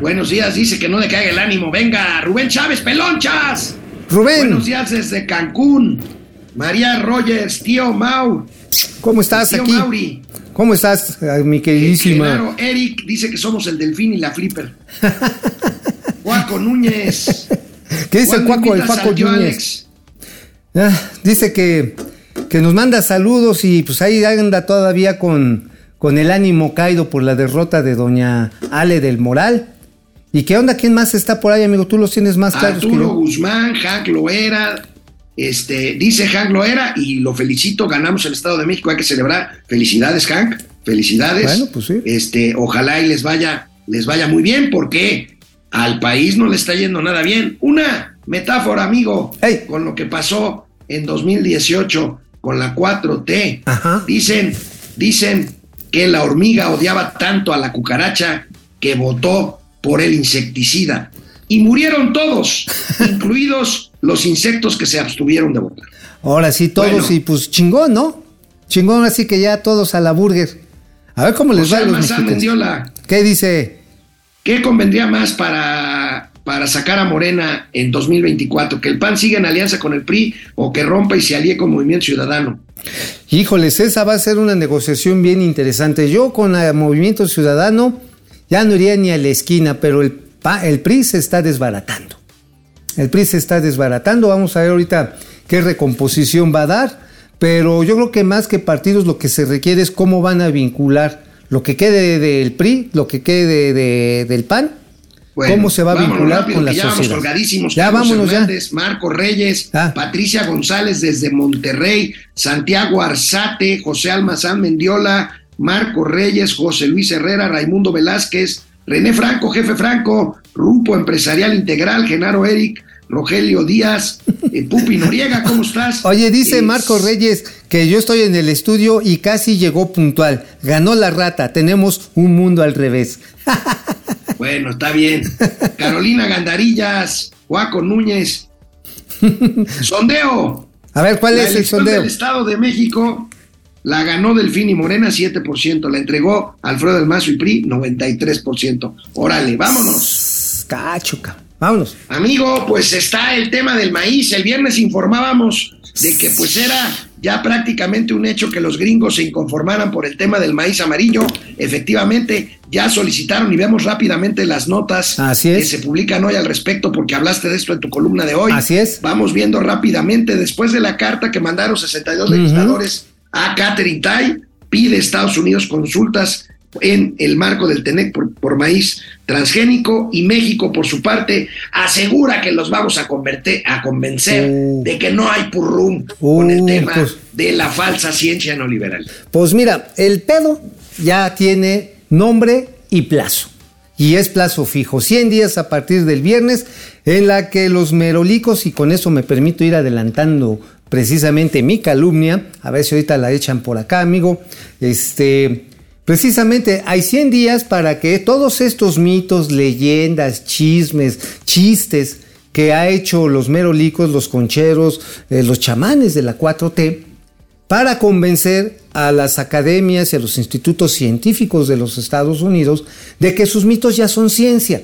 Buenos días, dice que no le caiga el ánimo. Venga, Rubén Chávez, pelonchas. Rubén. Buenos días desde Cancún. María Rogers, tío Mau. ¿Cómo estás tío aquí? Mauri. ¿Cómo estás, eh, mi queridísima? Genaro Eric dice que somos el delfín y la flipper. Juaco Núñez. ¿Qué dice el ¿Cuándo Cuaco, el Cuaco Núñez? Ah, dice que, que nos manda saludos y pues ahí anda todavía con, con el ánimo caído por la derrota de doña Ale del Moral. ¿Y qué onda? ¿Quién más está por ahí, amigo? Tú los tienes más claros que Arturo yo. Guzmán, Hank Loera, este, dice Hank Loera, y lo felicito, ganamos el Estado de México, hay que celebrar. Felicidades, Hank, felicidades. Bueno, pues sí. Este, ojalá y les vaya, les vaya muy bien, porque al país no le está yendo nada bien. Una metáfora, amigo, con lo que pasó en 2018 con la 4T. Ajá. Dicen, dicen que la hormiga odiaba tanto a la cucaracha que votó por el insecticida. Y murieron todos, incluidos los insectos que se abstuvieron de votar. Ahora sí, todos Bueno. y pues chingón, ¿no? Chingón, así que ya todos a la burger. A ver cómo les José va a los Almazán mexicanos. Mendiola, ¿Qué dice? ¿qué convendría más para, para sacar a Morena en 2024? ¿Que el PAN siga en alianza con el PRI o que rompa y se alíe con Movimiento Ciudadano? Híjoles, esa va a ser una negociación bien interesante. Yo con el Movimiento Ciudadano ya no iría ni a la esquina, pero el, el PRI se está desbaratando. El PRI se está desbaratando. Vamos a ver ahorita qué recomposición va a dar. Pero yo creo que más que partidos lo que se requiere es cómo van a vincular lo que quede del PRI, lo que quede de- de- del PAN, Bueno, cómo se va a vincular rápido, con la ya vamos sociedad. colgadísimos. Ya Carlos vámonos ya. Marco Reyes, Ah. Patricia González desde Monterrey, Santiago Arzate, José Almazán Mendiola, Marco Reyes, José Luis Herrera, Raimundo Velázquez, René Franco, jefe Franco, Grupo Empresarial Integral, Genaro Eric, Rogelio Díaz, eh, Pupi Noriega, ¿cómo estás? Oye, dice Es- Marco Reyes que yo estoy en el estudio y casi llegó puntual. Ganó la rata, tenemos un mundo al revés. Bueno, está bien. Carolina Gandarillas, Juaco Núñez. Sondeo. A ver, ¿cuál la es el sondeo? del Estado de México la ganó Delfín y Morena 7%, la entregó Alfredo del Mazo y PRI 93%. Órale, vámonos. Cachuca. Vámonos. Amigo, pues está el tema del maíz. El viernes informábamos de que pues era ya prácticamente un hecho que los gringos se inconformaran por el tema del maíz amarillo. Efectivamente, ya solicitaron y vemos rápidamente las notas Así es. que se publican hoy al respecto porque hablaste de esto en tu columna de hoy. Así es. Vamos viendo rápidamente, después de la carta que mandaron 62 Ujú. legisladores a Catherine Tai, pide Estados Unidos consultas en el marco del TENEC por, por maíz transgénico y México, por su parte, asegura que los vamos a, convertir, a convencer Uh. de que no hay purrum con el Uh, tema pues. de la falsa ciencia no liberal. Pues mira, el pedo ya tiene nombre y plazo. Y es plazo fijo, 100 días a partir del viernes, en la que los merolicos, y con eso me permito ir adelantando precisamente mi calumnia, a ver si ahorita la echan por acá, amigo, este, precisamente hay 100 días para que todos estos mitos, leyendas, chismes, chistes que ha hecho los merolicos, los concheros, eh, los chamanes de la 4T, para convencer a las academias y a los institutos científicos de los Estados Unidos de que sus mitos ya son ciencia.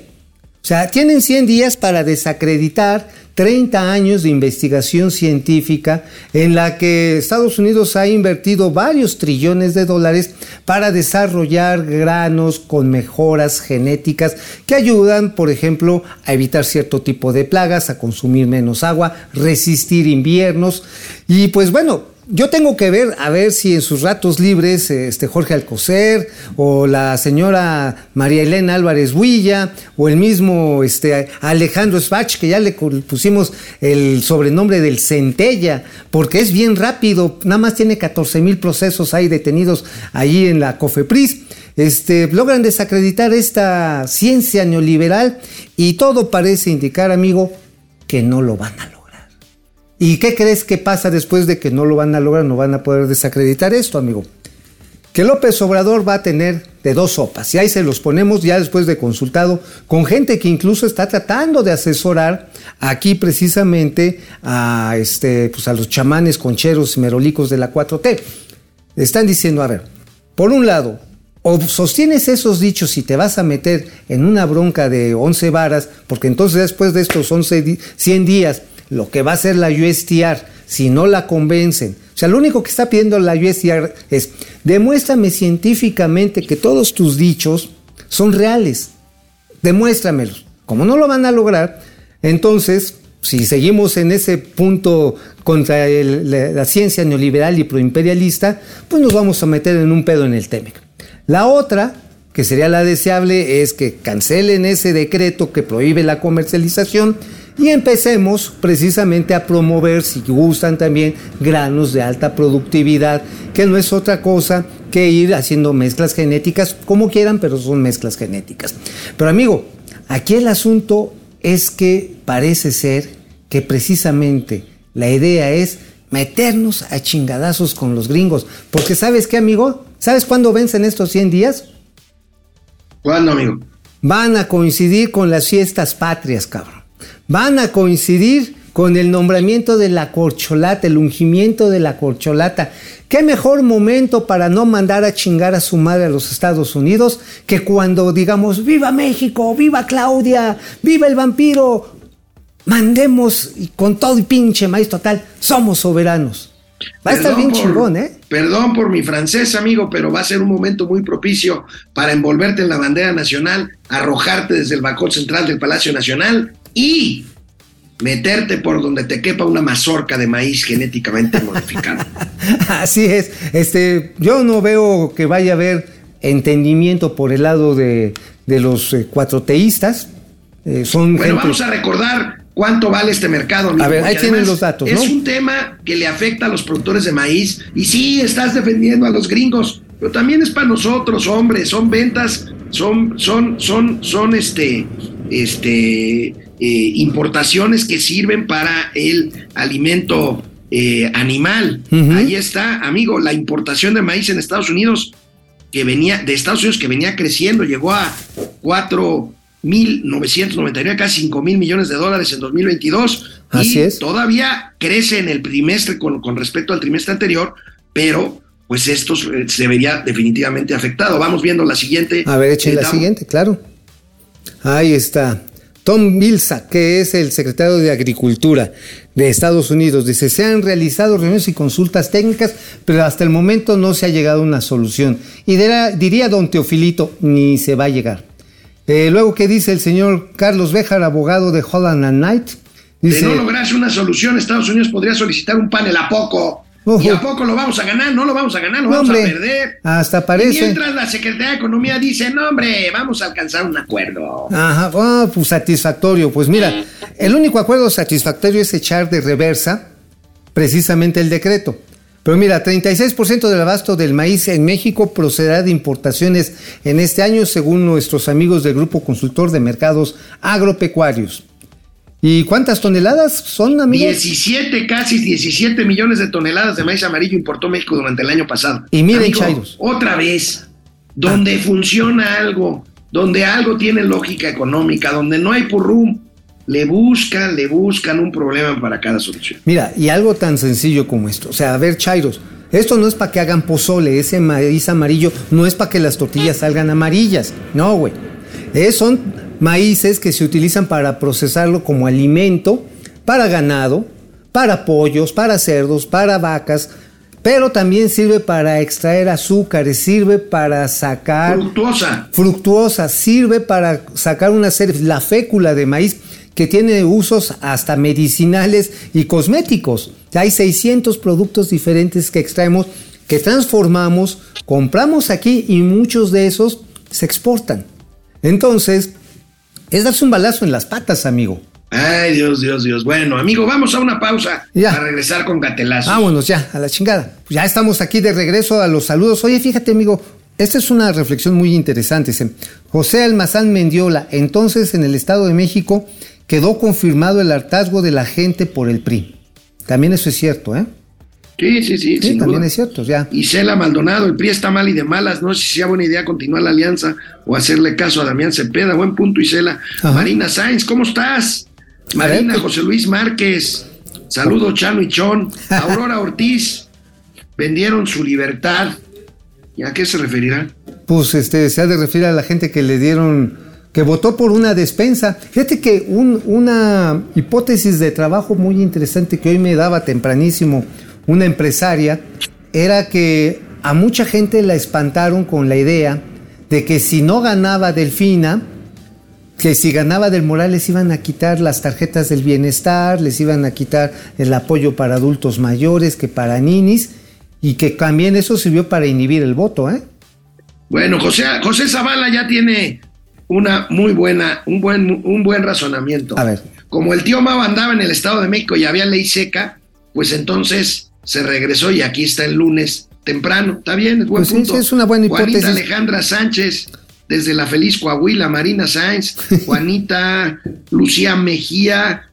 O sea, tienen 100 días para desacreditar 30 años de investigación científica en la que Estados Unidos ha invertido varios trillones de dólares para desarrollar granos con mejoras genéticas que ayudan, por ejemplo, a evitar cierto tipo de plagas, a consumir menos agua, resistir inviernos. Y pues bueno, yo tengo que ver, a ver si en sus ratos libres, este Jorge Alcocer, o la señora María Elena Álvarez Huilla, o el mismo este, Alejandro Spach, que ya le pusimos el sobrenombre del Centella, porque es bien rápido, nada más tiene 14 mil procesos ahí detenidos allí en la COFEPRIS. Este, logran desacreditar esta ciencia neoliberal y todo parece indicar, amigo, que no lo van a. ¿Y qué crees que pasa después de que no lo van a lograr, no van a poder desacreditar esto, amigo? Que López Obrador va a tener de dos sopas. Y ahí se los ponemos ya después de consultado con gente que incluso está tratando de asesorar aquí precisamente a, este, pues a los chamanes concheros y merolicos de la 4T. Están diciendo, a ver, por un lado, o sostienes esos dichos y te vas a meter en una bronca de 11 varas, porque entonces después de estos 11, 100 días lo que va a hacer la USTR si no la convencen. O sea, lo único que está pidiendo la USTR es, demuéstrame científicamente que todos tus dichos son reales. Demuéstramelos. Como no lo van a lograr, entonces, si seguimos en ese punto contra la, ciencia neoliberal y proimperialista, pues nos vamos a meter en un pedo en el TEMEC. La otra, que sería la deseable, es que cancelen ese decreto que prohíbe la comercialización y empecemos precisamente a promover, si gustan también, granos de alta productividad, que no es otra cosa que ir haciendo mezclas genéticas, como quieran, pero son mezclas genéticas. Pero amigo, aquí el asunto es que parece ser que precisamente la idea es meternos a chingadazos con los gringos, porque ¿sabes qué, amigo? ¿Sabes cuándo vencen estos 100 días? ¿Cuándo, amigo? Van a coincidir con las fiestas patrias, cabrón van a coincidir con el nombramiento de la corcholata, el ungimiento de la corcholata. ¿Qué mejor momento para no mandar a chingar a su madre a los Estados Unidos que cuando digamos, viva México, viva Claudia, viva el vampiro? Mandemos y con todo y pinche maíz total, somos soberanos. Va a estar bien chingón, ¿eh? Perdón por mi francés, amigo, pero va a ser un momento muy propicio para envolverte en la bandera nacional, arrojarte desde el balcón central del Palacio Nacional y meterte por donde te quepa una mazorca de maíz genéticamente modificado. Así es. Este, yo no veo que vaya a haber entendimiento por el lado de, los eh, cuatroteístas. Eh, son bueno, vamos a recordar cuánto vale este mercado. a ver, ahí tienen los datos. Es un tema que le afecta a los productores de maíz. Y sí, estás defendiendo a los gringos, pero también es para nosotros, hombres. Son ventas, son, son, son, son este, este eh, importaciones que sirven para el alimento eh, animal. Ahí está, amigo, la importación de maíz en Estados Unidos que venía de Estados Unidos que venía creciendo, llegó a 4.999, casi 5 mil millones de dólares en 2022. Así y es. todavía crece en el trimestre con, con respecto al trimestre anterior, pero pues esto se vería definitivamente afectado. Vamos viendo la siguiente. A ver, echen la siguiente, claro. Ahí está. Tom Vilsa, que es el secretario de Agricultura de Estados Unidos, dice, se han realizado reuniones y consultas técnicas, pero hasta el momento no se ha llegado a una solución. Y diría, don Teofilito, ni se va a llegar. Eh, luego, ¿qué dice el señor Carlos Béjar, abogado de Holland and Knight? Dice, de no lograrse una solución, Estados Unidos podría solicitar un panel a poco. ¿Y a poco lo vamos a ganar? No lo vamos a ganar, lo vamos a perder. Hasta parece. Y mientras la Secretaría de Economía dice, no, hombre, vamos a alcanzar un acuerdo. Ajá, oh, pues satisfactorio. Pues mira, el único acuerdo satisfactorio es echar de reversa precisamente el decreto. Pero mira, 36% del abasto del maíz en México procederá de importaciones en este año, según nuestros amigos del Grupo Consultor de Mercados Agropecuarios. ¿Y cuántas toneladas son, amigos? 17, casi 17 millones de toneladas de maíz amarillo importó México durante el año pasado. Y miren, Chairos. Otra vez, donde ah. funciona algo, donde algo tiene lógica económica, donde no hay purrum, le buscan, le buscan un problema para cada solución. Mira, y algo tan sencillo como esto. O sea, a ver, Chairos, esto no es para que hagan pozole, ese maíz amarillo no es para que las tortillas salgan amarillas. No, güey. Son maíces que se utilizan para procesarlo como alimento para ganado, para pollos, para cerdos, para vacas, pero también sirve para extraer azúcares, sirve para sacar... Fructuosa. Fructuosa, sirve para sacar una serie, la fécula de maíz, que tiene usos hasta medicinales y cosméticos. Hay 600 productos diferentes que extraemos, que transformamos, compramos aquí y muchos de esos se exportan. Entonces, es darse un balazo en las patas, amigo. Ay, Dios, Dios, Dios. Bueno, amigo, vamos a una pausa Ya. para regresar con Gatelazo. Vámonos ya, a la chingada. Ya estamos aquí de regreso a los saludos. Oye, fíjate, amigo, esta es una reflexión muy interesante. Dice, José Almazán Mendiola, entonces en el Estado de México quedó confirmado el hartazgo de la gente por el PRI. También eso es cierto, ¿eh? Sí, sí, sí. Sí, también duda. es cierto, ya. Isela Maldonado, el PRI está mal y de malas, no sé si sea buena idea continuar la alianza o hacerle caso a Damián Cepeda. Buen punto, Isela. Ajá. Marina Sáenz, ¿cómo estás? Marina ¿qué- José Luis Márquez, saludos Chano y Chón. Aurora Ortiz, vendieron su libertad. ¿Y a qué se referirá? Pues este, se ha de referir a la gente que le dieron, que votó por una despensa. Fíjate que un- una hipótesis de trabajo muy interesante que hoy me daba tempranísimo una empresaria era que a mucha gente la espantaron con la idea de que si no ganaba Delfina, que si ganaba del Moral les iban a quitar las tarjetas del bienestar, les iban a quitar el apoyo para adultos mayores, que para ninis, y que también eso sirvió para inhibir el voto, ¿eh? Bueno, José, José Zavala ya tiene una muy buena, un buen, un buen razonamiento. A ver. Como el tío Mau andaba en el Estado de México y había ley seca, pues entonces se regresó y aquí está el lunes temprano. Está bien, es buen Pues punto. es una buena Juanita hipótesis. Alejandra Sánchez, desde la feliz Coahuila, Marina Sáenz, Juanita, Lucía Mejía,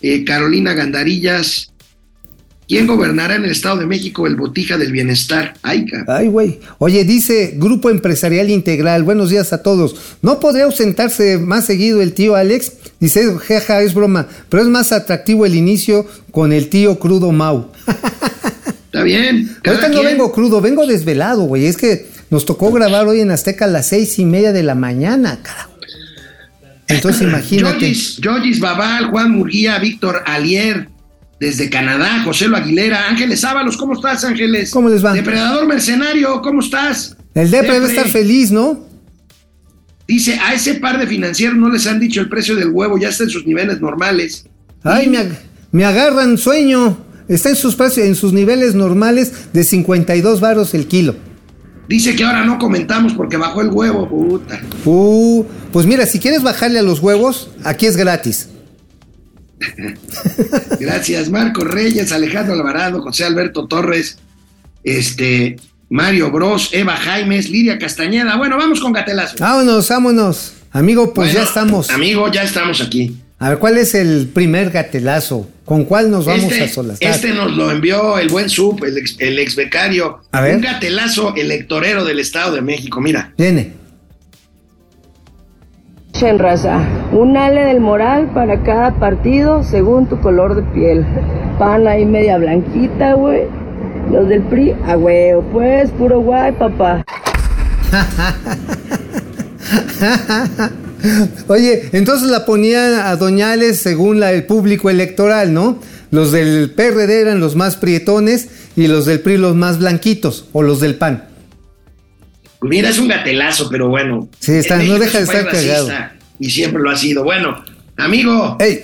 eh, Carolina Gandarillas. ¿Quién gobernará en el Estado de México el botija del bienestar? Ay. Ay, güey. Oye, dice Grupo Empresarial Integral, buenos días a todos. ¿No podría ausentarse más seguido el tío Alex? Dice, jeja, es broma, pero es más atractivo el inicio con el tío crudo Mau. Está bien. Ahorita no vengo crudo, vengo desvelado, güey. Es que nos tocó grabar hoy en Azteca a las seis y media de la mañana, carajo. Entonces imagínate. Yogis Babal, Juan Murguía, Víctor Alier, desde Canadá, José Lo Aguilera, Ángeles Ábalos, ¿cómo estás, Ángeles? ¿Cómo les va? Depredador Mercenario, ¿cómo estás? El DEPRE debe estar feliz, ¿no? Dice, a ese par de financieros no les han dicho el precio del huevo, ya está en sus niveles normales. Ay, me, ag- me agarran sueño. Está en sus, precios- en sus niveles normales de 52 varos el kilo. Dice que ahora no comentamos porque bajó el huevo, puta. Uh, pues mira, si quieres bajarle a los huevos, aquí es gratis. Gracias, Marco Reyes, Alejandro Alvarado, José Alberto Torres, este, Mario Bros, Eva Jaimes, Lidia Castañeda. Bueno, vamos con Gatelazo. Vámonos, vámonos. Amigo, pues ya estamos. Amigo, ya estamos aquí. A ver, ¿cuál es el primer gatelazo? ¿Con cuál nos vamos este, a solazar? este nos lo envió el buen sub, el ex, el ex becario. A ver. Un gatelazo electorero del Estado de México. Mira, Viene. En raza, un ale del moral para cada partido según tu color de piel. Pan ahí media blanquita, güey. Los del PRI, a huevo, pues, puro guay, papá. Oye, entonces la ponían a Doñales según la, el público electoral, ¿no? Los del PRD eran los más prietones y los del PRI los más blanquitos, o los del PAN. Mira, es un gatelazo, pero bueno. Sí, está- En no deja de estar cagado. Y siempre lo ha sido. Bueno, amigo, ¡Ey!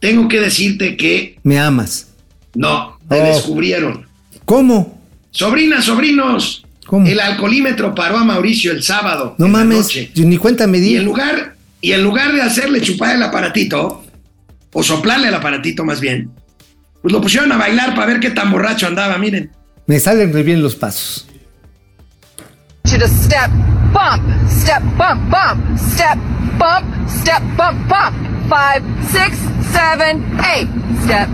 tengo que decirte que Me amas. no, te Oh. descubrieron. ¿Cómo? Sobrinas, sobrinos. ¿Cómo? El alcoholímetro paró a Mauricio el sábado. No en la mames, noche. ni cuenta me Y en di. lugar, y en lugar de hacerle chupar el aparatito, o soplarle el aparatito más bien, pues lo pusieron a bailar para ver qué tan borracho andaba, miren. Me salen re bien los pasos. You to step, bump, step, bump, bump, step, bump, step, bump, bump. Five, six, seven, eight. Step,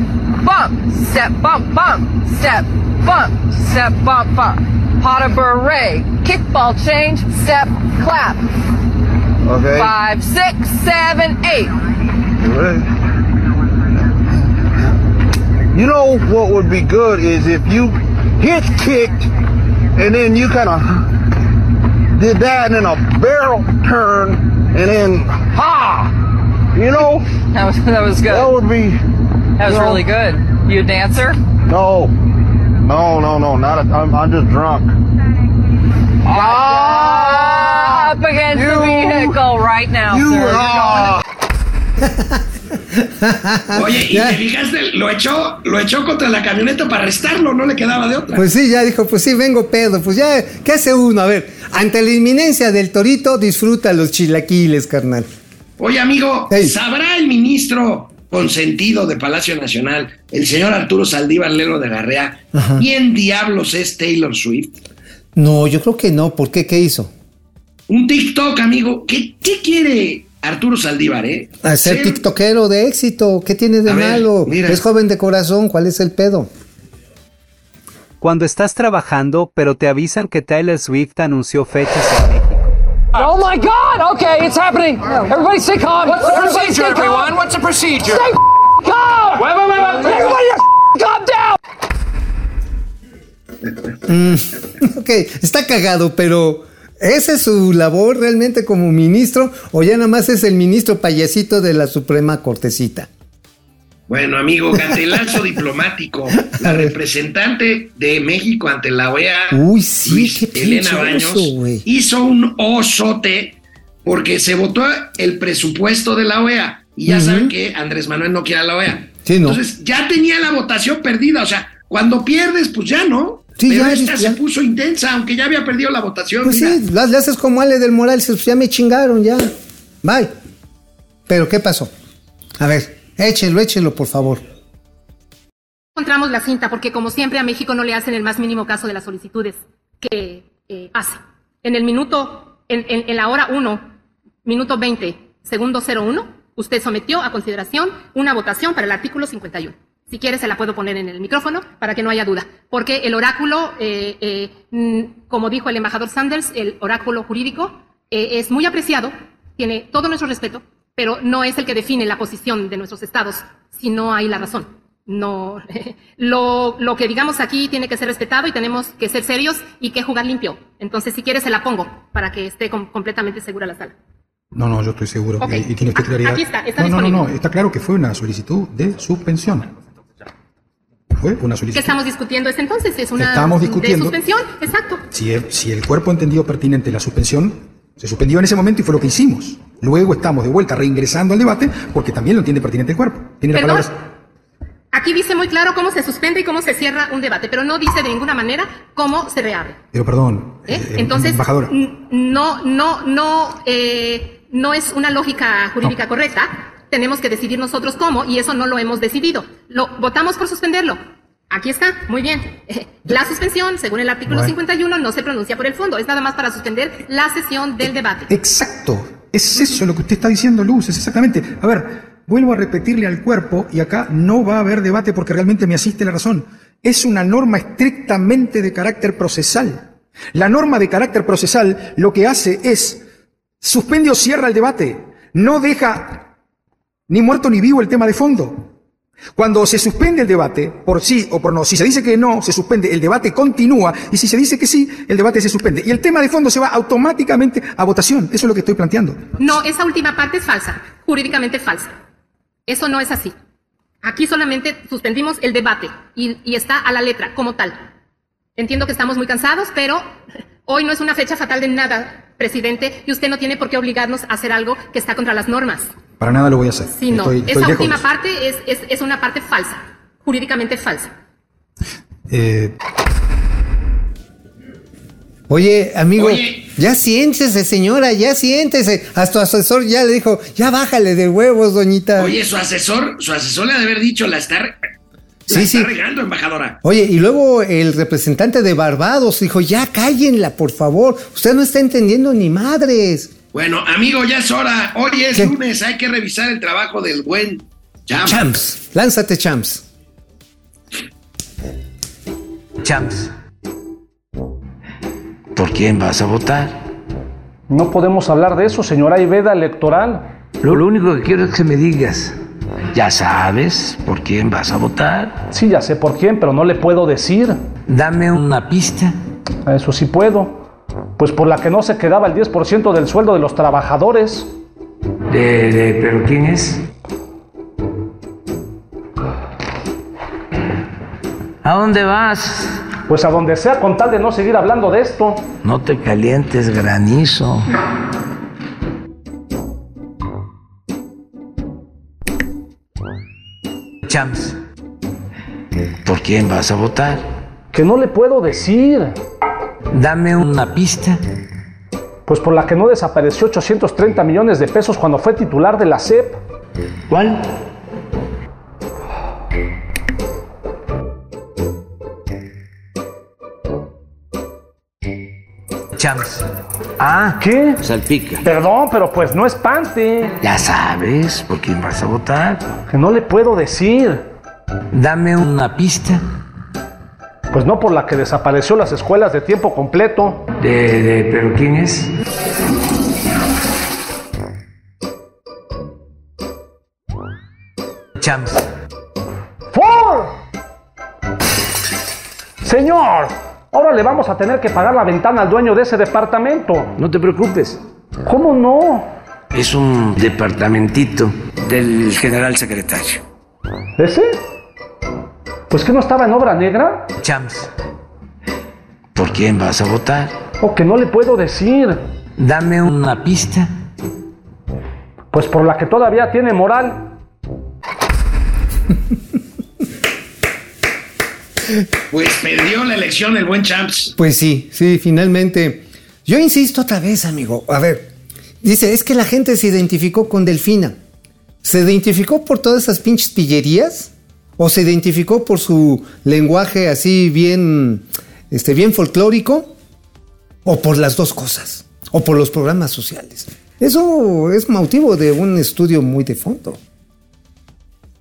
bump, step, bump, bump, step, bump, step, bump, bump. Pot of beret, kickball change, step, clap. Okay. Five, six, seven, eight. You know what would be good is if you hit kicked and then you kind of did that and then a barrel turn and then ha. You know That was that was that good. would be That was really good. You a dancer? no, no, no, no. Not a, I'm, I'm just drunk. Ah, Up against You- the vehicle right now, you sir. Ah. Oye, y Ya. te fijaste, lo echó, lo echó contra la camioneta para arrestarlo, no le quedaba de otra. Pues sí, ya dijo, pues sí, vengo pedo. Pues ya, ¿qué hace uno? A ver, ante la inminencia del torito, disfruta los chilaquiles, carnal. Oye, amigo, Hey. ¿sabrá el ministro consentido de Palacio Nacional, el señor Arturo Saldívar Lelo de Garrea, Ajá. quién diablos es Taylor Swift? No, yo creo que no. ¿Por qué? ¿Qué hizo? Un TikTok, amigo. ¿Qué, qué quiere Arturo Saldívar, eh? Hacer Ser- tiktokero de éxito. ¿Qué tiene de A ver, malo? mira. Es joven de corazón. ¿Cuál es el pedo? Cuando estás trabajando, pero te avisan que Taylor Swift anunció fechas en México. Oh my God! Okay, it's happening. Everybody stay calm. What's the procedure, everyone? What's the procedure? Stay calm. Wait, wait, wait, wait. Everybody, calm down. ok, está cagado, pero ¿esa es su labor realmente como ministro o ya nada más es el ministro payasito de la Suprema Cortecita? Bueno, amigo, gatelazo diplomático. La representante de México ante la OEA, Uy, sí, Luis qué Elena Baños, hizo un osote porque se votó el presupuesto de la OEA. Y ya saben que Andrés Manuel no quiere a la OEA. Sí, no. Entonces, ya tenía la votación perdida. O sea, cuando pierdes, pues ya no. Sí, Pero ya, esta ya. se puso intensa, aunque ya había perdido la votación. Pues mira. sí, las le haces como Ale del Moral, pues ya me chingaron, ya. Bye. Pero ¿qué pasó? A ver, échelo, échelo, por favor. encontramos la cinta porque como siempre a México no le hacen el más mínimo caso de las solicitudes que eh, hace. En el minuto, en, la hora 1, minuto 20, segundo 01, usted sometió a consideración una votación para el artículo 51. Si quiere se la puedo poner en el micrófono para que no haya duda. Porque el oráculo, eh, eh, como dijo el embajador Sanders, el oráculo jurídico es muy apreciado, tiene todo nuestro respeto, pero no es el que define la posición de nuestros estados si no hay la razón. No, lo, lo que digamos aquí tiene que ser respetado y tenemos que ser serios y que jugar limpio. Entonces, si quiere, se la pongo para que esté com- completamente segura la sala. No, no, yo estoy seguro. Ok. Y, y tiene usted Aquí- claridad. aquí está, está no, no, no, no, está claro que fue una solicitud de suspensión. Fue una ¿Qué solicitud. estamos discutiendo es entonces? Es una Estamos discutiendo- de suspensión, exacto. Si el, si el cuerpo entendió pertinente la suspensión, se suspendió en ese momento y fue lo que hicimos. Luego estamos de vuelta reingresando al debate porque también lo entiende pertinente el cuerpo. Tiene la Perdón. palabra. Aquí dice muy claro cómo se suspende y cómo se cierra un debate, pero no dice de ninguna manera cómo se reabre. Pero perdón, ¿eh? eh, Entonces, embajadora. no, no, no, eh, no es una lógica jurídica correcta. Tenemos que decidir nosotros cómo y eso no lo hemos decidido. Lo votamos por suspenderlo. Aquí está, muy bien. La suspensión, según el artículo Bueno. 51, no se pronuncia por el fondo. Es nada más para suspender la sesión del debate. Exacto. Es eso lo que usted está diciendo, Luz, es exactamente. A ver, vuelvo a repetirle al cuerpo y acá no va a haber debate porque realmente me asiste la razón. Es una norma estrictamente de carácter procesal. La norma de carácter procesal lo que hace es suspende o cierra el debate. No deja ni muerto ni vivo el tema de fondo. Cuando se suspende el debate, por sí o por no, si se dice que no, se suspende, el debate continúa, y si se dice que sí, el debate se suspende. Y el tema de fondo se va automáticamente a votación. Eso es lo que estoy planteando. No, esa última parte es falsa, jurídicamente falsa. Eso no es así. Aquí solamente suspendimos el debate y, y está a la letra, como tal. Entiendo que estamos muy cansados, pero hoy no es una fecha fatal de nada, presidente, y usted no tiene por qué obligarnos a hacer algo que está contra las normas. Para nada lo voy a hacer. Sí, no. Estoy- estoy Esa última parte es, es, es una parte falsa, jurídicamente falsa. Eh, Oye, amigo, Oye. ya siéntese, señora, ya siéntese. Hasta su asesor ya le dijo, ya bájale de huevos, doñita. Oye, su asesor, su asesor le ha de haber dicho, la está, la Sí, está sí. regando, embajadora. Oye, y luego el representante de Barbados dijo, ya cállenla, por favor. Usted no está entendiendo ni madres. Bueno, amigo, ya es hora. Hoy es ¿Qué? lunes, hay que revisar el trabajo del buen Cham. Champs, lánzate, champs. Champs. ¿Por quién vas a votar? No podemos hablar de eso, señora. Hay veda electoral. Lo, lo único que quiero es que me digas, ¿ya sabes por quién vas a votar? Sí, ya sé por quién, pero no le puedo decir. Dame una pista. Eso sí puedo. Pues por la que no se quedaba el 10% del sueldo de los trabajadores. De- de- ¿Pero quién es? ¿A dónde vas? Pues a donde sea con tal de no seguir hablando de esto. No te calientes, granizo. Champs, ¿por quién vas a votar? Que no le puedo decir. Dame una pista. Pues por la que no desapareció 830 millones de pesos cuando fue titular de la CEP. ¿Cuál? Champs. Ah, ¿qué? Salpica. Perdón, pero pues no espante. Ya sabes por quién vas a votar. Que no le puedo decir. Dame una pista. Pues no por la que desapareció las escuelas de tiempo completo. De, de- ¿Pero quién es? Champs. ¡Ford! Señor, ahora le vamos a tener que pagar la ventana al dueño de ese departamento. No te preocupes. ¿Cómo no? Es un departamentito del general secretario. ¿Ese? Pues que no estaba en obra negra. Champs. ¿Por quién vas a votar? O que no le puedo decir. Dame una pista. Pues por la que todavía tiene moral. Pues perdió la elección el buen Champs. Pues sí, sí, finalmente. Yo insisto otra vez, amigo. A ver, dice, es que la gente se identificó con Delfina. ¿Se identificó por todas esas pinches pillerías? ¿O se identificó por su lenguaje así bien, este, bien folclórico? ¿O por las dos cosas? ¿O por los programas sociales? Eso es motivo de un estudio muy de fondo.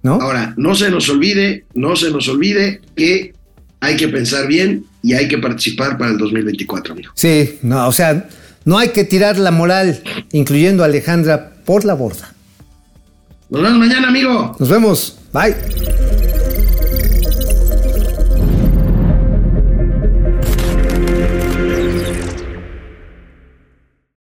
¿No? Ahora, no se nos olvide, no se nos olvide que hay que pensar bien y hay que participar para el 2024, amigo. Sí, no, o sea, no hay que tirar la moral, incluyendo a Alejandra, por la borda. Nos vemos mañana, amigo. Nos vemos. Bye.